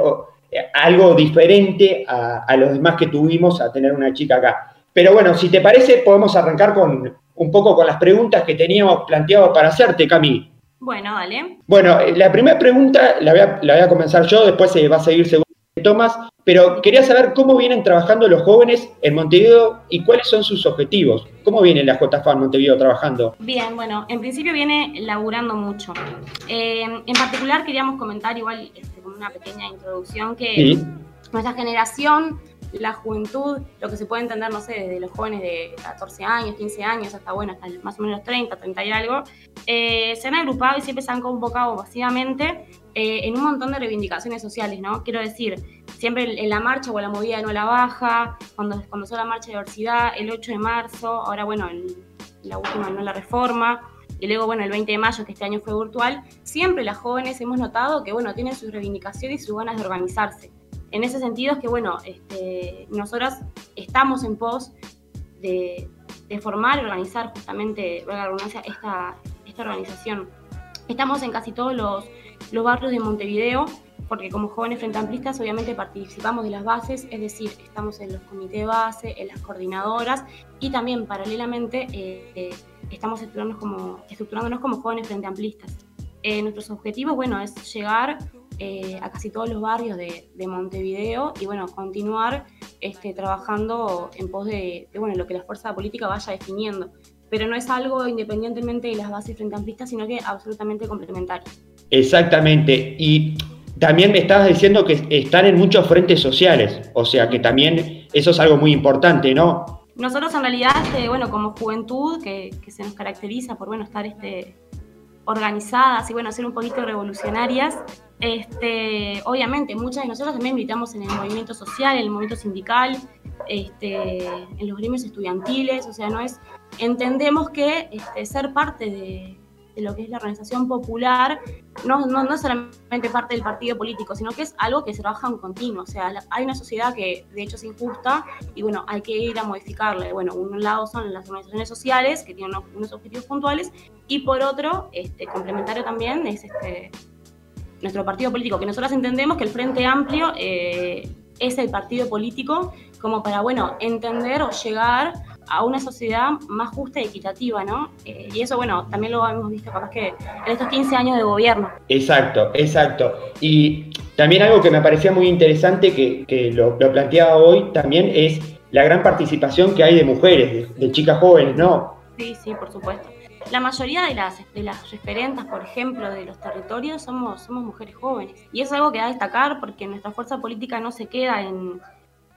algo diferente a, los demás que tuvimos a tener una chica acá. Pero bueno, si te parece, podemos arrancar con un poco con las preguntas que teníamos planteado para hacerte, Cami.
Bueno, dale.
Bueno, eh, la primera pregunta la voy a, la voy a comenzar yo, después se va a seguir según Tomás, pero quería saber cómo vienen trabajando los jóvenes en Montevideo y cuáles son sus objetivos. ¿Cómo viene la JFA en Montevideo trabajando?
Bien, bueno, en principio viene laburando mucho. Eh, en particular queríamos comentar igual este, con una pequeña introducción que nuestra generación la juventud, lo que se puede entender, no sé, desde los jóvenes de 14 años, 15 años, hasta bueno, hasta más o menos 30, 30 y algo, eh, se han agrupado y siempre se han convocado masivamente eh, en un montón de reivindicaciones sociales, ¿no? Quiero decir, siempre en la marcha o la movida no la baja, cuando, son la marcha de diversidad, el 8 de marzo, ahora bueno, la última no la reforma, y luego, bueno, el 20 de mayo, que este año fue virtual, siempre las jóvenes hemos notado que, bueno, tienen sus reivindicaciones y sus ganas de organizarse. En ese sentido es que, bueno, este, nosotras estamos en pos de, formar y organizar justamente, esta, esta organización. Estamos en casi todos los barrios de Montevideo, porque como jóvenes frente amplistas obviamente participamos de las bases, es decir, estamos en los comités de base, en las coordinadoras y también paralelamente eh, eh, estamos estructurándonos como, estructurándonos como jóvenes frente amplistas. Eh, nuestros objetivos, bueno, es llegar a casi todos los barrios de, Montevideo y, bueno, continuar este, trabajando en pos de, de, bueno, lo que la fuerza política vaya definiendo. Pero no es algo independientemente de las bases frente amplistas, sino que absolutamente complementario.
Exactamente. Y también me estabas diciendo que están en muchos frentes sociales, o sea que también eso es algo muy importante, ¿no?
Nosotros en realidad, este, bueno, como juventud, que, se nos caracteriza por, bueno, estar este, organizadas y, bueno, ser un poquito revolucionarias, este, obviamente muchas de nosotros también militamos en el movimiento social, en el movimiento sindical, este, en los gremios estudiantiles, o sea, no es, entendemos que este, ser parte de lo que es la organización popular no, no, no es solamente parte del partido político, sino que es algo que se trabaja en continuo. O sea, hay una sociedad que de hecho es injusta y bueno, hay que ir a modificarla. Bueno, un lado son las organizaciones sociales que tienen unos, objetivos puntuales y por otro, este, complementario también es este, nuestro partido político, que nosotros entendemos que el Frente Amplio eh, es el partido político como para, bueno, entender o llegar a una sociedad más justa y equitativa, ¿no? Eh, y eso, bueno, también lo hemos visto capaz que en estos 15 años de gobierno.
Exacto, exacto. Y también algo que me parecía muy interesante que, lo, planteaba hoy también es la gran participación que hay de mujeres, de, chicas jóvenes, ¿no?
Sí, sí, por supuesto. La mayoría de las, de las referentas, por ejemplo, de los territorios somos, somos mujeres jóvenes. Y es algo que da a destacar porque nuestra fuerza política no se queda en,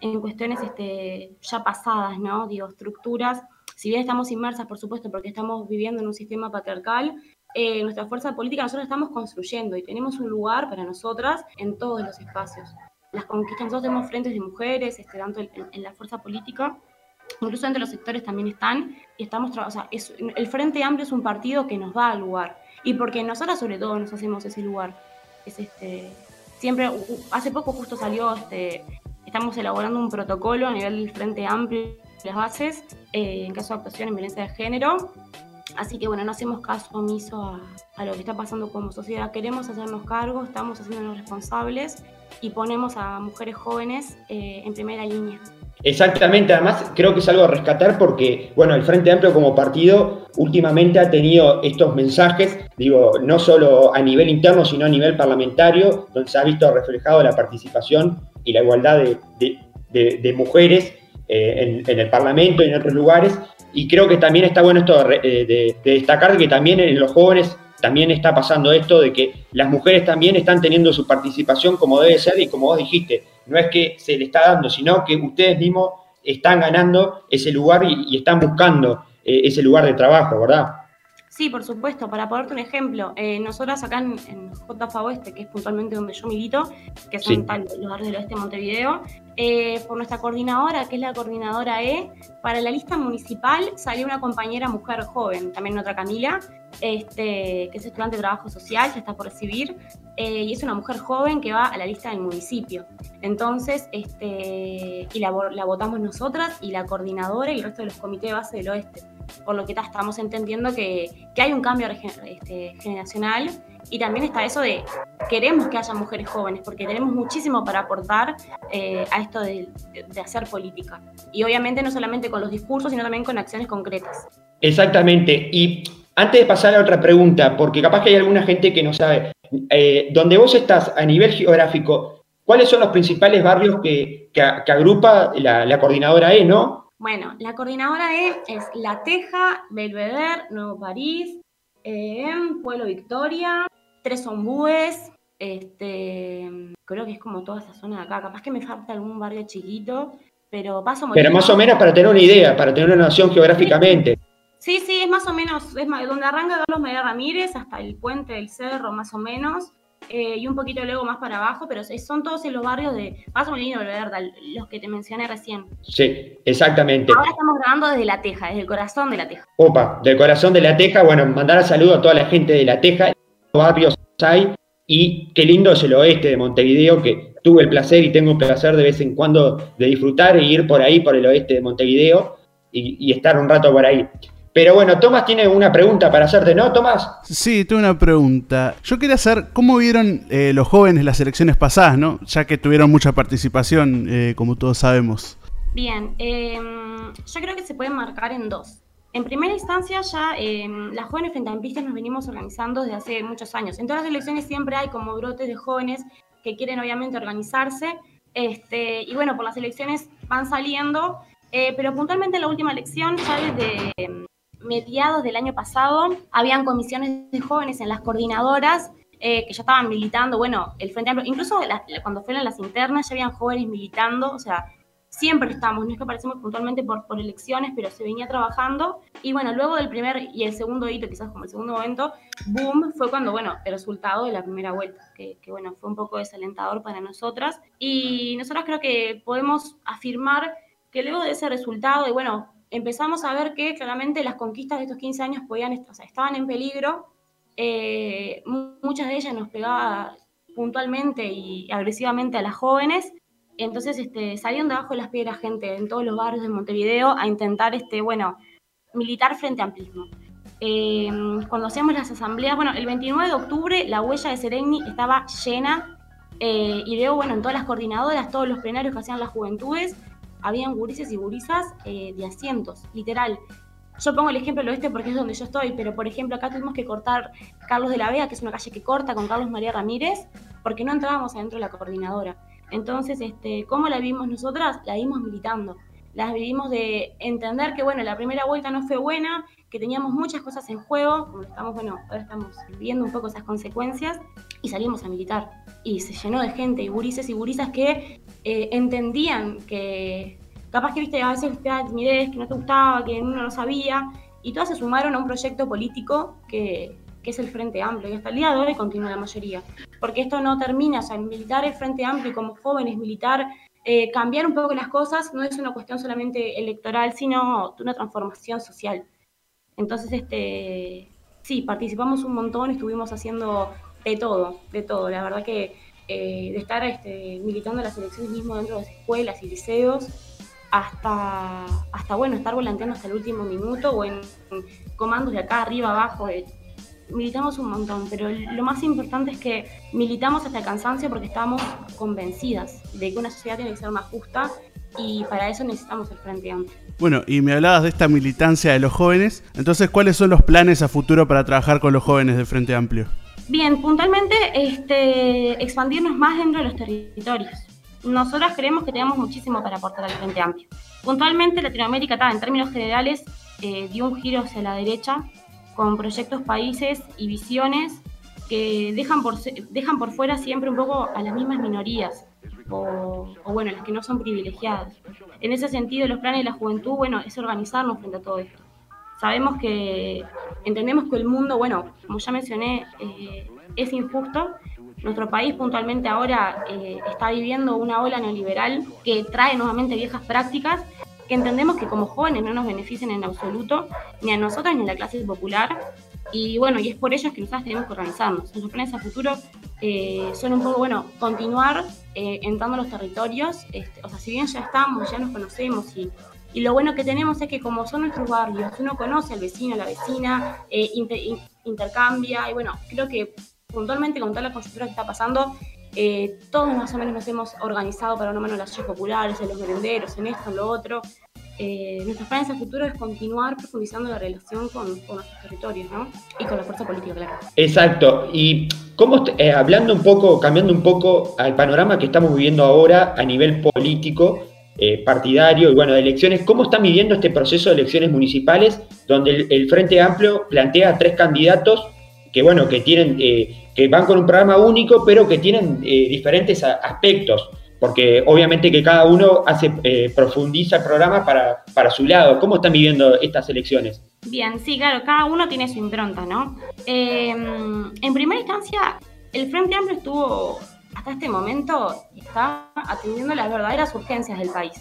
en cuestiones este, ya pasadas, ¿no? Digo, estructuras, si bien estamos inmersas, por supuesto, porque estamos viviendo en un sistema patriarcal, eh, nuestra fuerza política nosotros estamos construyendo y tenemos un lugar para nosotras en todos los espacios. Las conquistas, nosotros tenemos frentes de mujeres, este, tanto en, la fuerza política, incluso entre los sectores también están, y estamos, o sea, el Frente Amplio es un partido que nos da lugar, y porque nosotras sobre todo nos hacemos ese lugar. Es este, siempre, hace poco justo salió este, Estamos elaborando un protocolo a nivel del Frente Amplio las bases eh, en caso de actuación en violencia de género. Así que bueno, no hacemos caso omiso a, lo que está pasando como sociedad. Queremos hacernos cargo, estamos haciéndonos responsables y ponemos a mujeres jóvenes eh, en primera línea.
Exactamente, además creo que es algo a rescatar porque, bueno, el Frente Amplio como partido últimamente ha tenido estos mensajes, digo, no solo a nivel interno, sino a nivel parlamentario, donde se ha visto reflejado la participación y la igualdad de, mujeres eh, en, el Parlamento y en otros lugares. Y creo que también está bueno esto de, de destacar que también en los jóvenes también está pasando esto de que las mujeres también están teniendo su participación como debe ser y como vos dijiste, no es que se le está dando, sino que ustedes mismos están ganando ese lugar y, están buscando eh, ese lugar de trabajo, ¿verdad?
Sí, por supuesto. Para ponerte un ejemplo, eh, nosotros acá en, en JFA Oeste, que es puntualmente donde yo milito, que son los barrios del oeste de Montevideo, eh, por nuestra coordinadora, que es la coordinadora E, para la lista municipal salió una compañera mujer joven, también otra Camila, este, que es estudiante de trabajo social, ya está por recibir, eh, y es una mujer joven que va a la lista del municipio. Entonces, este, y la, la votamos nosotras y la coordinadora y el resto de los comités de base del oeste por lo que estamos entendiendo que, hay un cambio este, generacional y también está eso de queremos que haya mujeres jóvenes porque tenemos muchísimo para aportar eh, a esto de, hacer política. Y obviamente no solamente con los discursos, sino también con acciones concretas.
Exactamente. Y antes de pasar a otra pregunta, porque capaz que hay alguna gente que no sabe, eh, donde vos estás a nivel geográfico, ¿cuáles son los principales barrios que, agrupa la, la coordinadora E, no?
Bueno, la coordinadora E es La Teja, Belvedere, Nuevo París, eh, Pueblo Victoria, Tres Ombúes, este, creo que es como toda esa zona de acá. Capaz que me falta algún barrio chiquito, pero paso
Pero más o menos para tener una idea, para tener una noción geográficamente.
Sí, sí, es más o menos, es donde arranca Carlos María Ramírez hasta el puente del cerro, más o menos. Eh, y un poquito luego más para abajo, pero son todos en los barrios de Paso Molino Verde, los que te mencioné recién.
Sí, exactamente.
Ahora estamos grabando desde La Teja, desde el corazón de La Teja.
Opa, del corazón de La Teja, bueno, mandar saludo a toda la gente de La Teja, barrios hay, y qué lindo es el oeste de Montevideo, que tuve el placer y tengo el placer de vez en cuando de disfrutar e ir por ahí, por el oeste de Montevideo, y estar un rato por ahí. Pero bueno, Tomás tiene una pregunta para hacerte, ¿no, Tomás?
Sí, tengo una pregunta. Yo quería saber cómo vieron eh, los jóvenes las elecciones pasadas, ¿no? Ya que tuvieron mucha participación, eh, como todos sabemos.
Bien, em, yo creo que se puede marcar en dos. En primera instancia, ya em, las jóvenes frente amplistas nos venimos organizando desde hace muchos años. En todas las elecciones siempre hay como brotes de jóvenes que quieren obviamente organizarse. Este, y bueno, por las elecciones van saliendo, eh, pero puntualmente en la última elección, ya desde em, mediados del año pasado habían comisiones de jóvenes en las coordinadoras eh, que ya estaban militando, bueno, el Frente Amplio, incluso cuando fueron las internas ya habían jóvenes militando, o sea, siempre estamos, no es que aparecemos puntualmente por, por elecciones, pero se venía trabajando. Y bueno, luego del primer y el segundo hito, quizás como el segundo momento, boom, fue cuando, bueno, el resultado de la primera vuelta, que, que bueno, fue un poco desalentador para nosotras. Y nosotros creo que podemos afirmar que luego de ese resultado, y bueno, empezamos a ver que claramente las conquistas de estos 15 años podían, o sea, estaban en peligro. Eh, muchas de ellas nos pegaba puntualmente y agresivamente a las jóvenes. Entonces este, salieron debajo de las piedras gente en todos los barrios de Montevideo a intentar, este, bueno, militar frente a amplismo. Eh, cuando hacíamos las asambleas, bueno, el 29 de octubre la huella de Seregni estaba llena eh, y luego, bueno, en todas las coordinadoras, todos los plenarios que hacían las juventudes, habían gurises y gurisas eh, de asientos, literal. Yo pongo el ejemplo del oeste porque es donde yo estoy, pero por ejemplo acá tuvimos que cortar Carlos de la Vega, que es una calle que corta con Carlos María Ramírez, porque no entrábamos adentro de la coordinadora. Entonces, este, ¿cómo la vimos nosotras? La vimos militando. Las vivimos de entender que, bueno, la primera vuelta no fue buena, que teníamos muchas cosas en juego, como estamos, bueno, ahora estamos viendo un poco esas consecuencias, y salimos a militar. Y se llenó de gente, y gurises y gurisas que eh, entendían que capaz que viste a veces da timidez, que no te gustaba, que uno no sabía, y todas se sumaron a un proyecto político que, que es el Frente Amplio, y hasta el día de continúa la mayoría. Porque esto no termina, o sea, militar el Frente Amplio como jóvenes, militar, eh, cambiar un poco las cosas, no es una cuestión solamente electoral, sino de una transformación social. Entonces, este, sí, participamos un montón, estuvimos haciendo de todo, de todo. La verdad que eh, de estar este, militando las elecciones mismo dentro de las escuelas y liceos, hasta, hasta bueno, estar volanteando hasta el último minuto o en, comandos de acá arriba, abajo. Eh, militamos un montón, pero lo más importante es que militamos hasta el cansancio porque estamos convencidas de que una sociedad tiene que ser más justa y para eso necesitamos el Frente Amplio.
Bueno, y me hablabas de esta militancia de los jóvenes, entonces, ¿cuáles son los planes a futuro para trabajar con los jóvenes del Frente Amplio?
Bien, puntualmente, este, expandirnos más dentro de los territorios. Nosotras creemos que tenemos muchísimo para aportar al Frente Amplio. Puntualmente, Latinoamérica, en términos generales, eh, dio un giro hacia la derecha con proyectos países y visiones que dejan por, dejan por fuera siempre un poco a las mismas minorías o, bueno, las que no son privilegiadas. En ese sentido, los planes de la juventud, bueno, es organizarnos frente a todo esto. Sabemos que, entendemos que el mundo, bueno, como ya mencioné, eh, es injusto. Nuestro país puntualmente ahora eh, está viviendo una ola neoliberal que trae nuevamente viejas prácticas que entendemos que como jóvenes no nos benefician en absoluto, ni a nosotras ni a la clase popular. Y bueno, y es por ello que nosotras tenemos que organizarnos. Nuestros planes a futuro eh, son un poco, bueno, continuar eh, entrando a los territorios. Este, o sea, si bien ya estamos, ya nos conocemos y, y, lo bueno que tenemos es que como son nuestros barrios, uno conoce al vecino, a la vecina, eh, intercambia y bueno, creo que puntualmente con toda la coyuntura que está pasando, eh, todos más o menos nos hemos organizado para una mano las ollas populares, en los merenderos, en esto, en lo otro. Eh, nuestros planes futuro es continuar profundizando la relación con, nuestros territorios, ¿no? Y con la fuerza política, claro.
Exacto. Y cómo, eh, hablando un poco, cambiando un poco al panorama que estamos viviendo ahora a nivel político, partidario y bueno, de elecciones, ¿cómo están viviendo este proceso de elecciones municipales donde el Frente Amplio plantea tres candidatos que bueno, que tienen, eh, que van con un programa único, pero que tienen eh, diferentes aspectos, porque obviamente que cada uno hace, eh, profundiza el programa para, para su lado. ¿Cómo están viviendo estas elecciones?
Bien, sí, claro, cada uno tiene su impronta, ¿no? en primera instancia, el Frente Amplio estuvo hasta este momento está atendiendo las verdaderas urgencias del país.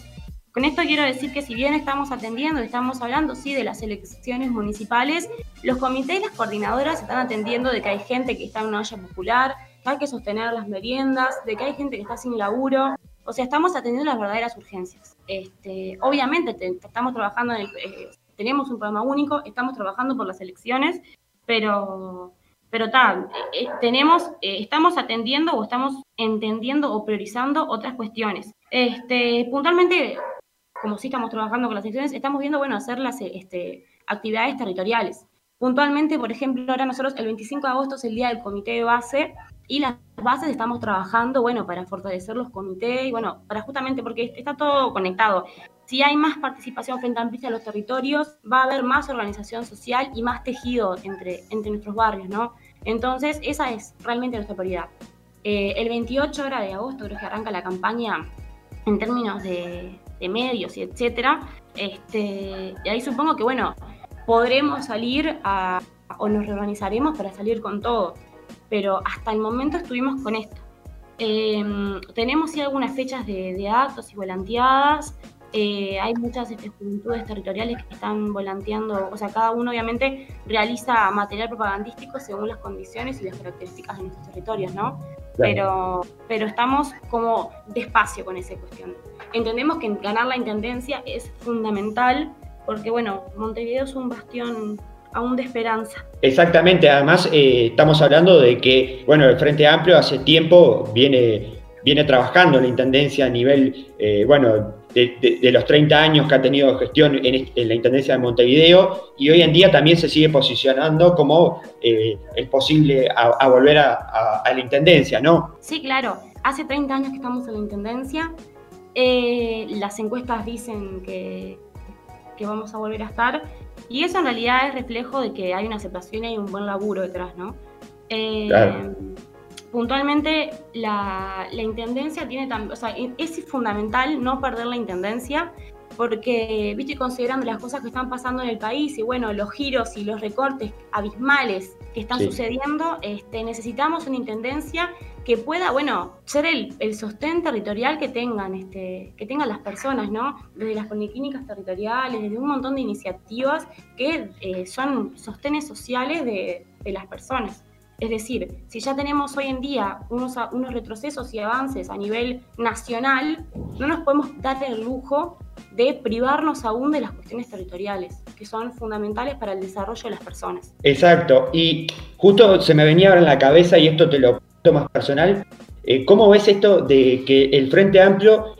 Con esto quiero decir que si bien estamos atendiendo, estamos hablando sí de las elecciones municipales, los comités y las coordinadoras están atendiendo de que hay gente que está en una olla popular, que hay que sostener las meriendas, de que hay gente que está sin laburo. O sea, estamos atendiendo las verdaderas urgencias. Este, obviamente estamos trabajando en el, eh, tenemos un programa único, estamos trabajando por las elecciones, pero pero tal, eh, tenemos, eh, estamos atendiendo o estamos entendiendo o priorizando otras cuestiones. Este, puntualmente, como sí estamos trabajando con las secciones, estamos viendo, bueno, hacer las este, actividades territoriales. Puntualmente, por ejemplo, ahora nosotros el 25 de agosto es el día del comité de base y las bases estamos trabajando, bueno, para fortalecer los comités y bueno, para justamente porque está todo conectado. Si hay más participación frente a los territorios, va a haber más organización social y más tejido entre, entre nuestros barrios, ¿no? Entonces, esa es realmente nuestra prioridad. Eh, el 28 de agosto creo que arranca la campaña en términos de, de medios y etcétera. Este, y ahí supongo que, bueno, podremos salir a, o nos reorganizaremos para salir con todo. Pero hasta el momento estuvimos con esto. Em, tenemos sí algunas fechas de, actos y volanteadas. Eh, hay muchas este, juventudes territoriales que están volanteando, o sea, cada uno obviamente realiza material propagandístico según las condiciones y las características de nuestros territorios, ¿no? Pero, pero estamos como despacio con esa cuestión entendemos que ganar la intendencia es fundamental porque, bueno, Montevideo es un bastión aún de esperanza.
Exactamente, además eh, estamos hablando de que, bueno, el Frente Amplio hace tiempo viene, viene trabajando la Intendencia a nivel, eh, bueno, de, los 30 años que ha tenido gestión en, la Intendencia de Montevideo y hoy en día también se sigue posicionando como eh, el posible a, volver a, a, la Intendencia, ¿no?
Sí, claro. Hace 30 años que estamos en la Intendencia, eh, las encuestas dicen que, que, vamos a volver a estar. Y eso en realidad es reflejo de que hay una aceptación y hay un buen laburo detrás, ¿no? Eh, puntualmente, la, la, intendencia tiene también, o sea, es fundamental no perder la intendencia porque, viste, considerando las cosas que están pasando en el país y bueno, los giros y los recortes abismales que están sucediendo, este, necesitamos una intendencia que pueda, bueno, ser el, el, sostén territorial que tengan, este, que tengan las personas, ¿no? Desde las policlínicas territoriales, desde un montón de iniciativas que eh, son sostenes sociales de, de, las personas. Es decir, si ya tenemos hoy en día unos, unos retrocesos y avances a nivel nacional, no nos podemos dar el lujo de privarnos aún de las cuestiones territoriales, que son fundamentales para el desarrollo de las personas.
Exacto, y justo se me venía ahora en la cabeza, y esto te lo más personal, eh, ¿cómo ves esto de que el Frente Amplio,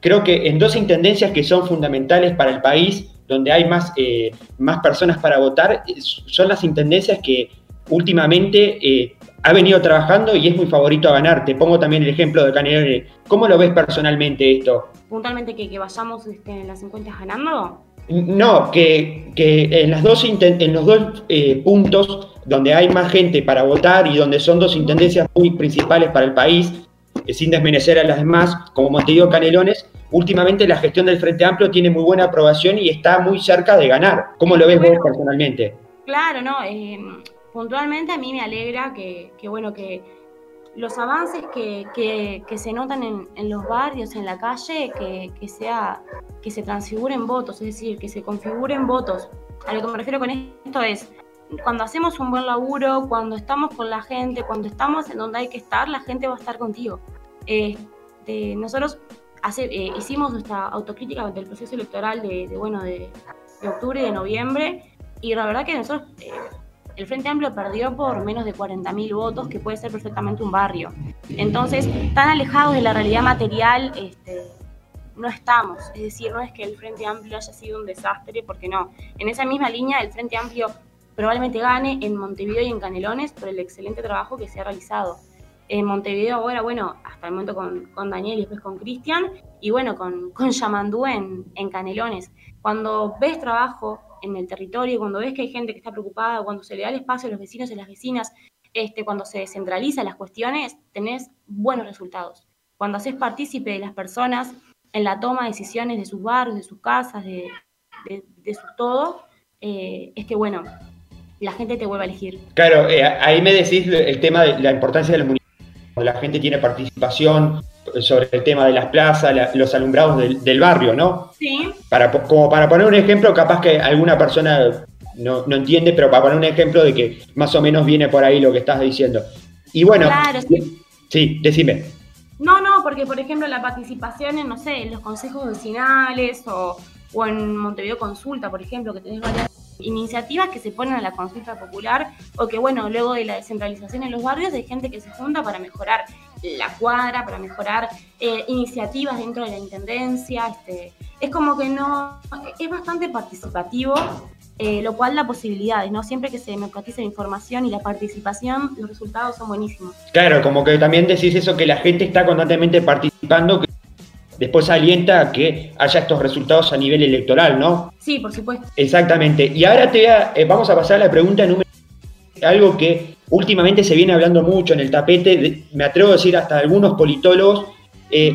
creo que en dos intendencias que son fundamentales para el país, donde hay más, eh, más personas para votar, son las intendencias que últimamente eh, ha venido trabajando y es muy favorito a ganar. Te pongo también el ejemplo de Canelones. ¿Cómo lo ves personalmente esto?
Puntualmente que, que vayamos este, en las encuestas ganando.
No, que, en, las dos en los dos eh, puntos donde hay más gente para votar y donde son dos intendencias muy principales para el país, eh, sin desmerecer a las demás, como Montevideo Canelones, últimamente la gestión del Frente Amplio tiene muy buena aprobación y está muy cerca de ganar. ¿Cómo lo ves vos personalmente?
Claro, no. Eh, puntualmente a mí me alegra que, bueno, que los avances que, se notan en, los barrios, en la calle, que, sea, que se transfiguren votos, es decir, que se configuren votos. A lo que me refiero con esto es, cuando hacemos un buen laburo, cuando estamos con la gente, cuando estamos en donde hay que estar, la gente va a estar contigo. Este, nosotros eh, hicimos nuestra autocrítica del proceso electoral de, bueno, de, octubre y de noviembre, y la verdad que nosotros... Eh, el Frente Amplio perdió por menos de 40.000 votos, que puede ser perfectamente un barrio. Entonces, tan alejados de la realidad material, este, no estamos. Es decir, no es que el Frente Amplio haya sido un desastre, porque no. En esa misma línea, el Frente Amplio probablemente gane en Montevideo y en Canelones por el excelente trabajo que se ha realizado. En Montevideo ahora, bueno, hasta el momento con, Daniel y después con Cristian, y bueno, con, con Yamandú en, en Canelones. Cuando ves trabajo en el territorio, cuando ves que hay gente que está preocupada, cuando se le da el espacio a los vecinos y las vecinas, este, cuando se descentralizan las cuestiones, tenés buenos resultados. Cuando haces partícipe de las personas en la toma de decisiones de sus barrios, de sus casas, de, de, su todo, eh, es que, bueno, la gente te vuelve a elegir.
Claro, eh, ahí me decís el tema de la importancia de los. La gente tiene participación, sobre el tema de las plazas, los alumbrados del, barrio, ¿no?
Sí.
Para, como para poner un ejemplo, capaz que alguna persona no, entiende, pero para poner un ejemplo de que más o menos viene por ahí lo que estás diciendo. Y bueno,
claro, sí.
sí, decime.
No, no, porque por ejemplo la participación en, no sé, en los consejos vecinales o, o en Montevideo Consulta, por ejemplo, que tenés varias iniciativas que se ponen a la consulta popular o que, bueno, luego de la descentralización en los barrios hay gente que se junta para mejorar la cuadra, para mejorar eh, iniciativas dentro de la intendencia. Este, es como que no, es bastante participativo, eh, lo cual da posibilidades, ¿no? Siempre que se democratiza la información y la participación, los resultados son buenísimos.
Claro, como que también decís eso, que la gente está constantemente participando, que después alienta a que haya estos resultados a nivel electoral, ¿no?
Sí, por supuesto.
Exactamente. Y ahora te eh, vamos a pasar a la pregunta número algo que últimamente se viene hablando mucho en el tapete, me atrevo a decir hasta algunos politólogos, eh,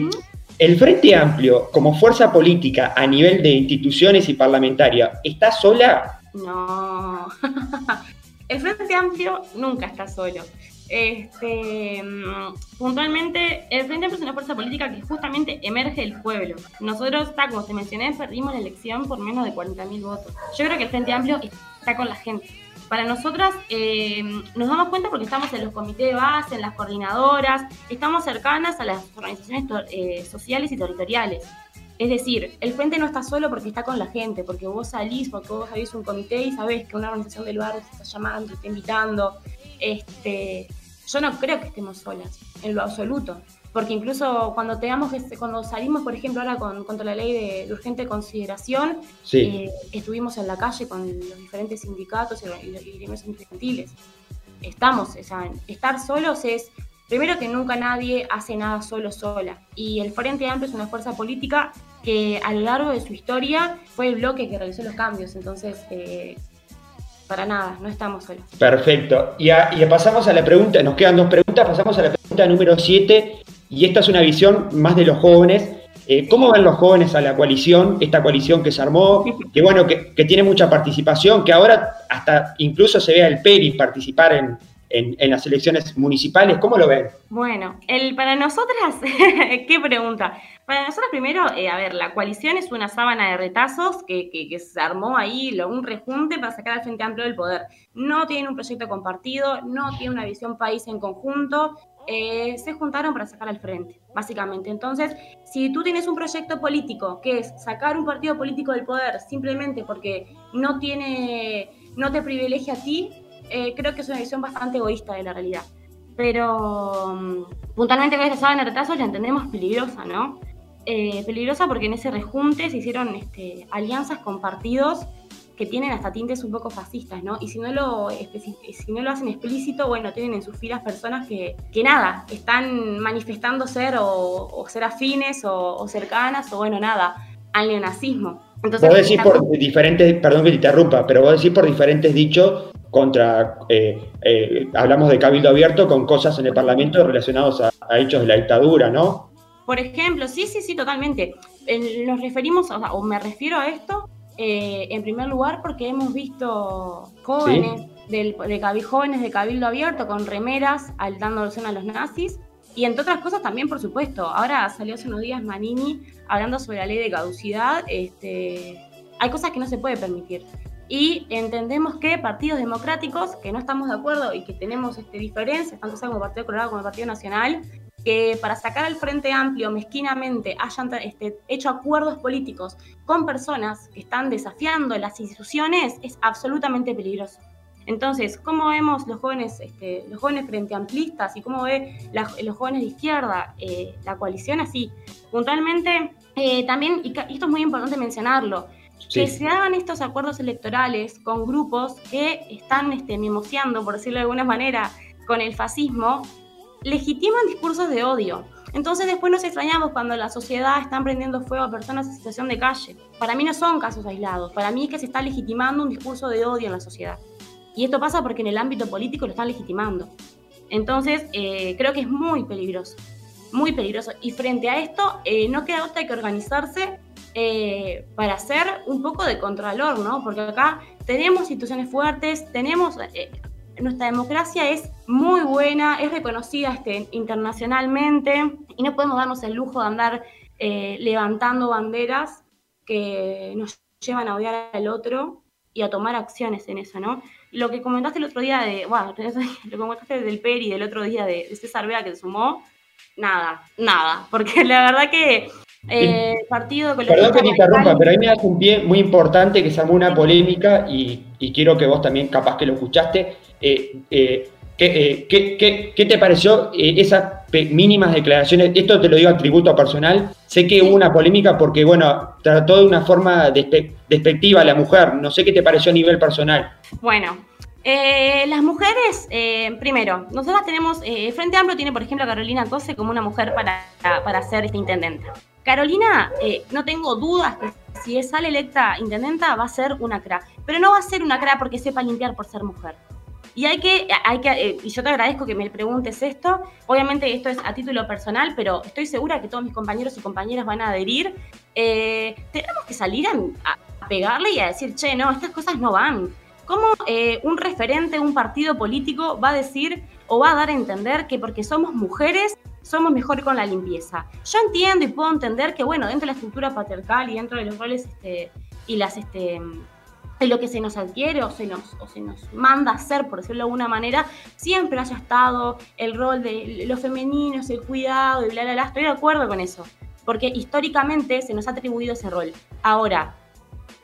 el Frente Amplio como fuerza política a nivel de instituciones y parlamentaria, ¿está sola?
No, el Frente Amplio nunca está solo. Este, mm, puntualmente, el Frente Amplio es una fuerza política que justamente emerge del pueblo. Nosotros, como te mencioné, perdimos la elección por menos de 40.000 votos. Yo creo que el Frente Amplio está con la gente para nosotras eh, nos damos cuenta porque estamos en los comités de base, en las coordinadoras, estamos cercanas a las organizaciones eh, sociales y territoriales. Es decir, el frente no está solo porque está con la gente, porque vos salís, porque vos habéis un comité y sabés que una organización del barrio te está llamando, te está invitando. Este, yo no creo que estemos solas, en lo absoluto porque incluso cuando tengamos cuando salimos, por ejemplo, ahora con, contra la ley de, urgente consideración, eh, estuvimos en la calle con los diferentes sindicatos y, los gremios estudiantiles. Estamos, o sea, estar solos es, primero que nunca nadie hace nada solo sola, y el Frente Amplio es una fuerza política que a lo largo de su historia fue el bloque que realizó los cambios, entonces... Eh, para nada, no estamos solos.
Perfecto. Y, pasamos a la pregunta, nos quedan dos preguntas, pasamos a la pregunta número 7, y esta es una visión más de los jóvenes. Eh, ¿Cómo ven los jóvenes a la coalición, esta coalición que se armó, que bueno, que, tiene mucha participación, que ahora hasta incluso se ve al PERI participar en, las elecciones municipales? ¿Cómo lo ven?
Bueno, el, para nosotras, ¿qué pregunta? Para nosotros primero, eh, a ver, la coalición es una sábana de retazos que, se armó ahí, un rejunte para sacar al Frente Amplio del poder. No tiene un proyecto compartido, no tiene una visión país en conjunto, eh, se juntaron para sacar al frente, básicamente. Entonces, si tú tienes un proyecto político que es sacar un partido político del poder simplemente porque no tiene, no te privilegia a ti, eh, creo que es una visión bastante egoísta de la realidad. Pero mm, puntualmente con esta sábana de retraso la entendemos peligrosa, ¿no? Eh, peligrosa porque en ese rejunte se hicieron este, alianzas con partidos que tienen hasta tintes un poco fascistas, ¿no? Y si no lo, si no lo hacen explícito, bueno, tienen en sus filas personas que, que nada, están manifestando ser o, ser afines o, cercanas o bueno, nada, al neonazismo.
Entonces, vos decís por diferentes, perdón que te interrumpa, pero vos decís por diferentes dichos contra, eh, eh, hablamos de cabildo abierto con cosas en el Parlamento relacionados a, hechos de la dictadura, ¿no?
Por ejemplo, sí, sí, sí, totalmente. nos referimos, o, me refiero a esto, eh, en primer lugar porque hemos visto jóvenes, del, de, jóvenes de cabildo abierto con remeras al, dando alusión a los nazis, y entre otras cosas también, por supuesto, ahora salió hace unos días Manini hablando sobre la ley de caducidad, este, hay cosas que no se puede permitir y entendemos que partidos democráticos que no estamos de acuerdo y que tenemos este, diferencias, tanto sea como el Partido Colorado como el Partido Nacional, que para sacar al Frente Amplio mezquinamente hayan este, hecho acuerdos políticos con personas que están desafiando las instituciones es absolutamente peligroso. Entonces, ¿cómo vemos los jóvenes, este, los jóvenes frente amplistas y cómo ve los jóvenes de izquierda eh, la coalición así? Puntualmente, eh, también, y esto es muy importante mencionarlo, que se hagan estos acuerdos electorales con grupos que están este, mimoseando, por decirlo de alguna manera, con el fascismo, legitiman discursos de odio. Entonces después nos extrañamos cuando la sociedad está prendiendo fuego a personas en situación de calle. Para mí no son casos aislados, para mí es que se está legitimando un discurso de odio en la sociedad. Y esto pasa porque en el ámbito político lo están legitimando. Entonces eh, creo que es muy peligroso, muy peligroso. Y frente a esto eh, no queda otra que organizarse eh, para hacer un poco de contralor, ¿no? Porque acá tenemos instituciones fuertes, tenemos, eh, nuestra democracia es muy buena, es reconocida este, internacionalmente y no podemos darnos el lujo de andar levantando banderas que nos llevan a odiar al otro y a tomar acciones en eso, ¿no? Lo que comentaste el otro día de, bueno, lo que comentaste del Peri del otro día de, de César Vea que se sumó, nada, nada, porque la verdad que
eh, partido Perdón que te interrumpa, pero ahí me das un pie muy importante que se armó una polémica y, quiero que vos también capaz que lo escuchaste. Eh, eh, ¿qué, te pareció esas mínimas declaraciones? Esto te lo digo a tributo personal. Sé que hubo una polémica porque, bueno, trató de una forma despectiva a la mujer. No sé qué te pareció a nivel personal.
Bueno, las mujeres, primero, nosotras tenemos, Frente Amplio tiene, por ejemplo, a Carolina Cose como una mujer para, para ser este intendente. Carolina, eh, no tengo dudas que si sale electa intendenta va a ser una cra, pero no va a ser una cra porque sepa limpiar por ser mujer. Y hay que, hay que eh, y yo te agradezco que me preguntes esto. Obviamente esto es a título personal, pero estoy segura que todos mis compañeros y compañeras van a adherir. Eh, tenemos que salir a, pegarle y a decir, che, no, estas cosas no van. ¿Cómo un referente, un partido político va a decir o va a dar a entender que porque somos mujeres somos mejor con la limpieza. Yo entiendo y puedo entender que, bueno, dentro de la estructura patriarcal y dentro de los roles este, y las, este, lo que se nos adquiere o se nos, o se nos manda a hacer, por decirlo de alguna manera, siempre haya estado el rol de lo femenino, el cuidado y bla, bla, bla. Estoy de acuerdo con eso, porque históricamente se nos ha atribuido ese rol. Ahora,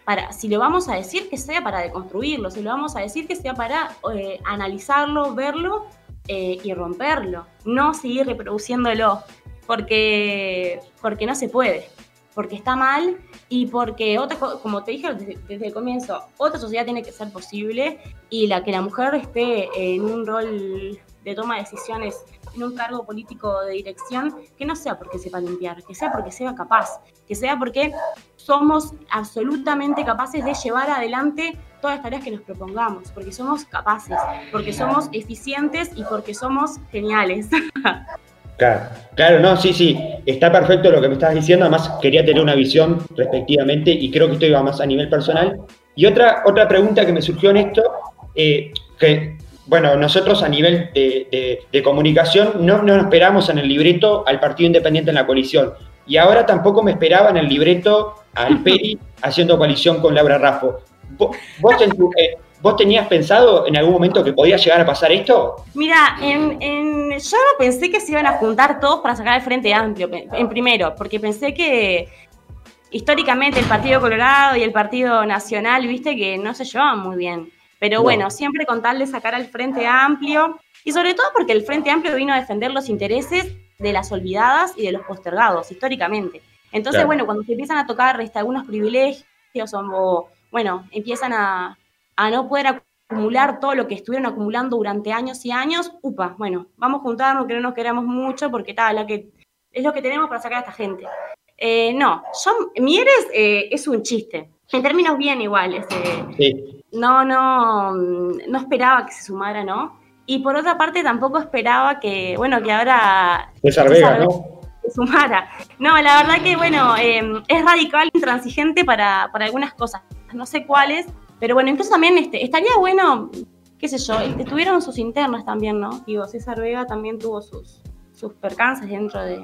para, si lo vamos a decir, que sea para deconstruirlo, si lo vamos a decir, que sea para eh, analizarlo, verlo eh, y romperlo, no seguir reproduciéndolo, porque, porque no se puede, porque está mal y porque, otra, como te dije desde, el comienzo, otra sociedad tiene que ser posible y la que la mujer esté en un rol de toma de decisiones en un cargo político de dirección, que no sea porque sepa limpiar, que sea porque sea capaz, que sea porque somos absolutamente capaces de llevar adelante todas las tareas que nos propongamos, porque somos capaces, porque somos eficientes y porque somos geniales.
Claro, claro, no, sí, sí, está perfecto lo que me estás diciendo, además quería tener una visión respectivamente y creo que esto iba más a nivel personal. Y otra, otra pregunta que me surgió en esto, eh, que bueno, nosotros a nivel de, comunicación no, no, nos esperamos en el libreto al Partido Independiente en la coalición. Y ahora tampoco me esperaba en el libreto al Peri haciendo coalición con Laura Raffo. Vos, eh, ¿Vos tenías pensado en algún momento que podía llegar a pasar esto?
Mira, en, yo no pensé que se iban a juntar todos para sacar el Frente Amplio, en primero, porque pensé que históricamente el Partido Colorado y el Partido Nacional, viste, que no se llevaban muy bien. Pero bueno, siempre con tal de sacar al Frente Amplio, y sobre todo porque el Frente Amplio vino a defender los intereses de las olvidadas y de los postergados, históricamente. Entonces, bueno, cuando se empiezan a tocar este, algunos privilegios o, bueno, empiezan a, no poder acumular todo lo que estuvieron acumulando durante años y años, upa, bueno, vamos a juntarnos que no nos queramos mucho porque tal, lo que, es lo que tenemos para sacar a esta gente. Eh, no, yo, Mieres eh, es un chiste, en términos bien iguales. Eh, no, no, no esperaba que se sumara, ¿no? Y por otra parte tampoco esperaba que, bueno, que ahora...
César Vega, ¿no?
Se sumara. No, la verdad que, bueno, em, es radical, intransigente para, para algunas cosas. No sé cuáles, pero bueno, incluso también este, estaría bueno, qué sé yo, este, tuvieron sus internas también, ¿no? Digo, César Vega también tuvo sus, sus percances dentro de,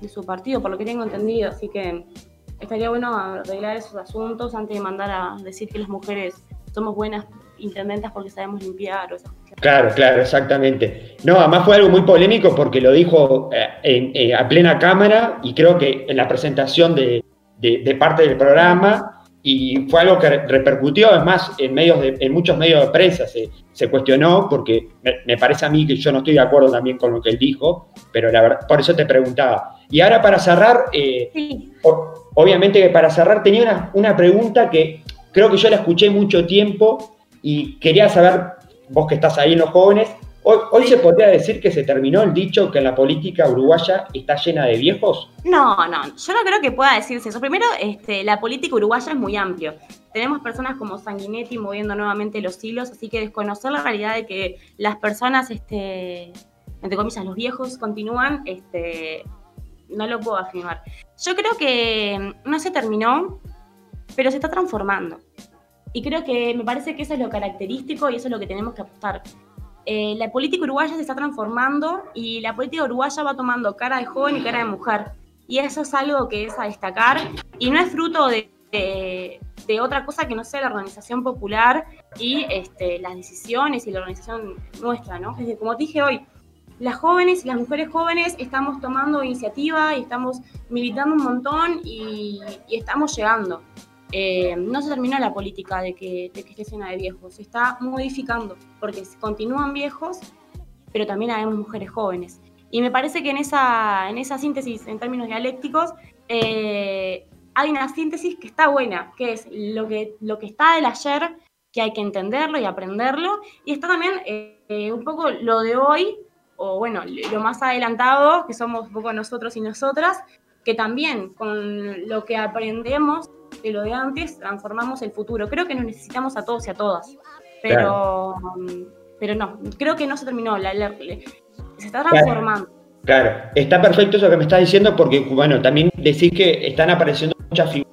de su partido, por lo que tengo entendido, así que estaría bueno arreglar esos asuntos antes de mandar a decir que las mujeres somos buenas intendentas porque sabemos limpiar o esas
Claro, claro, exactamente. No, además fue algo muy polémico porque lo dijo eh, eh, a plena cámara y creo que en la presentación de, parte del programa y fue algo que repercutió además en medios en muchos medios de prensa se, se cuestionó porque me, parece a mí que yo no estoy de acuerdo también con lo que él dijo, pero la verdad, por eso te preguntaba. Y ahora para cerrar, eh, obviamente que para cerrar tenía una, una pregunta que creo que yo la escuché mucho tiempo y quería saber, vos que estás ahí en los jóvenes, hoy, se podría decir que se terminó el dicho que la política uruguaya está llena de viejos.
No, no, yo no creo que pueda decirse eso. Primero, este, la política uruguaya es muy amplio. Tenemos personas como Sanguinetti moviendo nuevamente los hilos, así que desconocer la realidad de que las personas, este, entre comillas, los viejos continúan, este, no lo puedo afirmar. Yo creo que no se terminó, pero se está transformando. Y creo que me parece que eso es lo característico y eso es lo que tenemos que apostar. Eh, la política uruguaya se está transformando y la política uruguaya va tomando cara de joven y cara de mujer. Y eso es algo que es a destacar y no es fruto de, de, otra cosa que no sea la organización popular y este, las decisiones y la organización nuestra, ¿no? Desde, como te dije hoy, las jóvenes y las mujeres jóvenes estamos tomando iniciativa y estamos militando un montón y, y estamos llegando. Eh, no se terminó la política de que, de que esté llena de viejos, se está modificando, porque continúan viejos, pero también hay mujeres jóvenes. Y me parece que en esa, en esa síntesis, en términos dialécticos, eh, hay una síntesis que está buena, que es lo que, lo que está del ayer, que hay que entenderlo y aprenderlo, y está también eh, un poco lo de hoy, o bueno, lo más adelantado, que somos un poco nosotros y nosotras, que también con lo que aprendemos de lo de antes, transformamos el futuro. Creo que nos necesitamos a todos y a todas, pero, pero no, creo que no se terminó, la, se está transformando.
Claro. está perfecto eso que me estás diciendo porque, bueno, también decís que están apareciendo muchas figuras,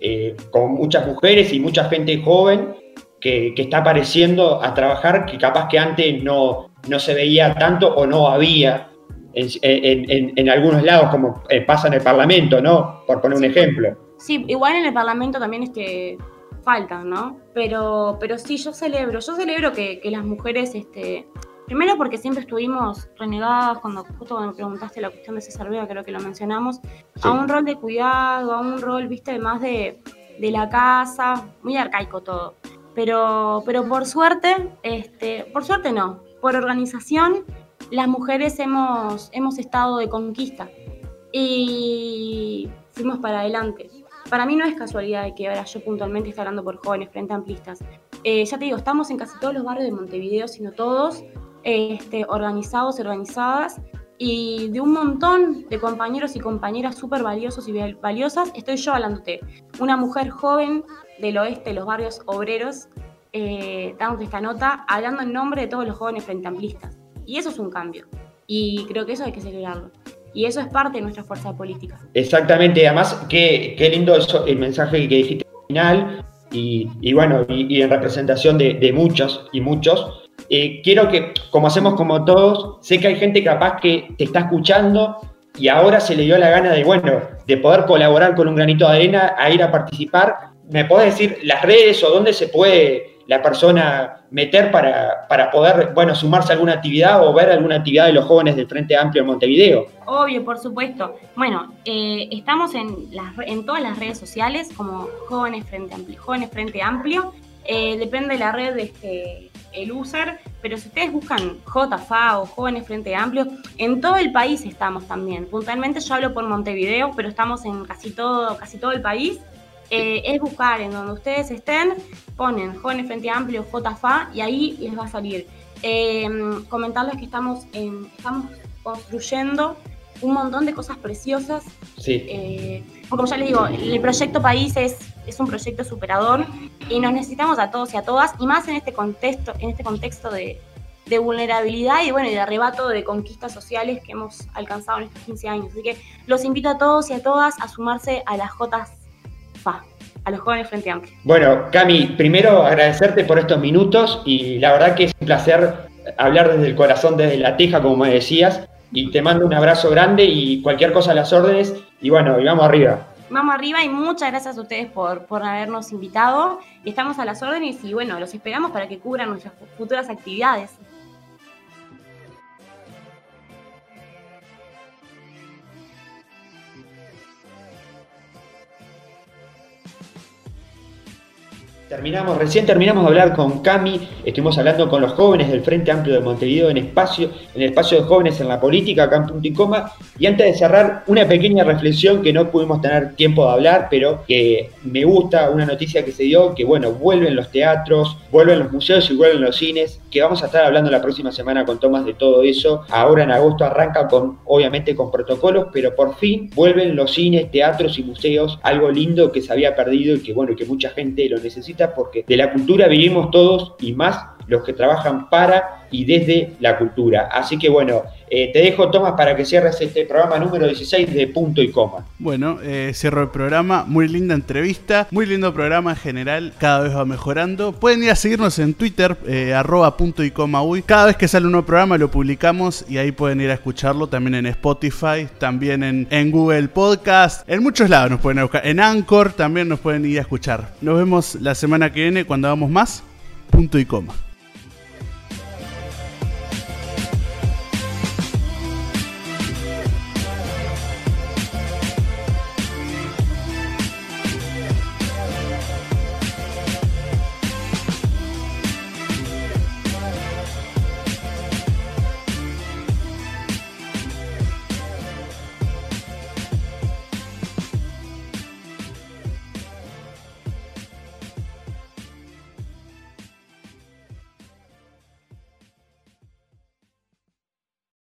eh, con muchas mujeres y mucha gente joven que, está apareciendo a trabajar que capaz que antes no, no se veía tanto o no había en, en algunos lados, como eh, pasa en el Parlamento, ¿no? Por poner un ejemplo.
Sí, igual en el Parlamento también es que faltan, ¿no? Pero, pero sí, yo celebro, yo celebro que, las mujeres, este, primero porque siempre estuvimos renegadas, cuando justo cuando me preguntaste la cuestión de César Vega, creo que lo mencionamos, a un rol de cuidado, a un rol, viste, más de, de la casa, muy arcaico todo. Pero, pero por suerte, este, por suerte no, por organización, las mujeres hemos, hemos estado de conquista y fuimos para adelante. Para mí no es casualidad de que ahora yo puntualmente esté hablando por jóvenes frente amplistas. Eh, ya te digo, estamos en casi todos los barrios de Montevideo, sino todos, este, organizados organizadas, y de un montón de compañeros y compañeras súper valiosos y valiosas, estoy yo hablándote. Una mujer joven del oeste, los barrios obreros, eh, dándote esta nota, hablando en nombre de todos los jóvenes frente amplistas. Y eso es un cambio. Y creo que eso hay que celebrarlo. Y eso es parte de nuestra fuerza política.
Exactamente, además, qué, qué lindo eso, el mensaje que dijiste al final, y, bueno, y, en representación de, muchos y muchos. Eh, quiero que, como hacemos como todos, sé que hay gente capaz que te está escuchando y ahora se le dio la gana de, bueno, de poder colaborar con un granito de arena a ir a participar. ¿Me podés decir las redes o dónde se puede la persona meter para, para poder, bueno, sumarse a alguna actividad o ver alguna actividad de los jóvenes del Frente Amplio en Montevideo?
Obvio, por supuesto. Bueno, eh, estamos en, las, en todas las redes sociales como Jóvenes Frente Amplio. Jóvenes Frente Amplio. Eh, depende de la red de este, el user, pero si ustedes buscan JFA o Jóvenes Frente Amplio, en todo el país estamos también. Puntualmente yo hablo por Montevideo, pero estamos en casi todo, casi todo el país. Eh, es buscar en donde ustedes estén, ponen Jóvenes Frente Amplio, JFA, y ahí les va a salir. Eh, comentarles que estamos, en, estamos construyendo un montón de cosas preciosas.
Sí.
Eh, como ya les digo, el proyecto País es, es un proyecto superador y nos necesitamos a todos y a todas, y más en este contexto, en este contexto de, de vulnerabilidad y bueno, y de arrebato de conquistas sociales que hemos alcanzado en estos 15 años. Así que los invito a todos y a todas a sumarse a las A los jóvenes Frente Amplio.
Bueno, Cami, primero agradecerte por estos minutos y la verdad que es un placer hablar desde el corazón, desde la teja, como me decías, y te mando un abrazo grande y cualquier cosa a las órdenes, y bueno, y vamos arriba.
Vamos arriba y muchas gracias a ustedes por, por habernos invitado. Estamos a las órdenes y bueno, los esperamos para que cubran nuestras futuras actividades.
Terminamos, recién terminamos de hablar con Cami, estuvimos hablando con los jóvenes del Frente Amplio de Montevideo en espacio, en el espacio de jóvenes en la política, acá en Punto y Coma. Y antes de cerrar, una pequeña reflexión que no pudimos tener tiempo de hablar, pero que me gusta, una noticia que se dio, que bueno, vuelven los teatros, vuelven los museos y vuelven los cines, que vamos a estar hablando la próxima semana con Tomás de todo eso. Ahora en agosto arranca con, obviamente, con protocolos, pero por fin vuelven los cines, teatros y museos, algo lindo que se había perdido y que bueno, que mucha gente lo necesita porque de la cultura vivimos todos y más los que trabajan para y desde la cultura. Así que bueno, eh, te dejo Tomás para que cierres este programa número 16 de Punto y Coma.
Bueno, eh, cierro el programa, muy linda entrevista, muy lindo programa en general, cada vez va mejorando. Pueden ir a seguirnos en Twitter, eh, arroba punto y coma uy. Cada vez que sale un nuevo programa lo publicamos y ahí pueden ir a escucharlo también en Spotify, también en, en Google Podcast, en muchos lados nos pueden buscar, en Anchor también nos pueden ir a escuchar. Nos vemos la semana que viene cuando hagamos más. Punto y coma.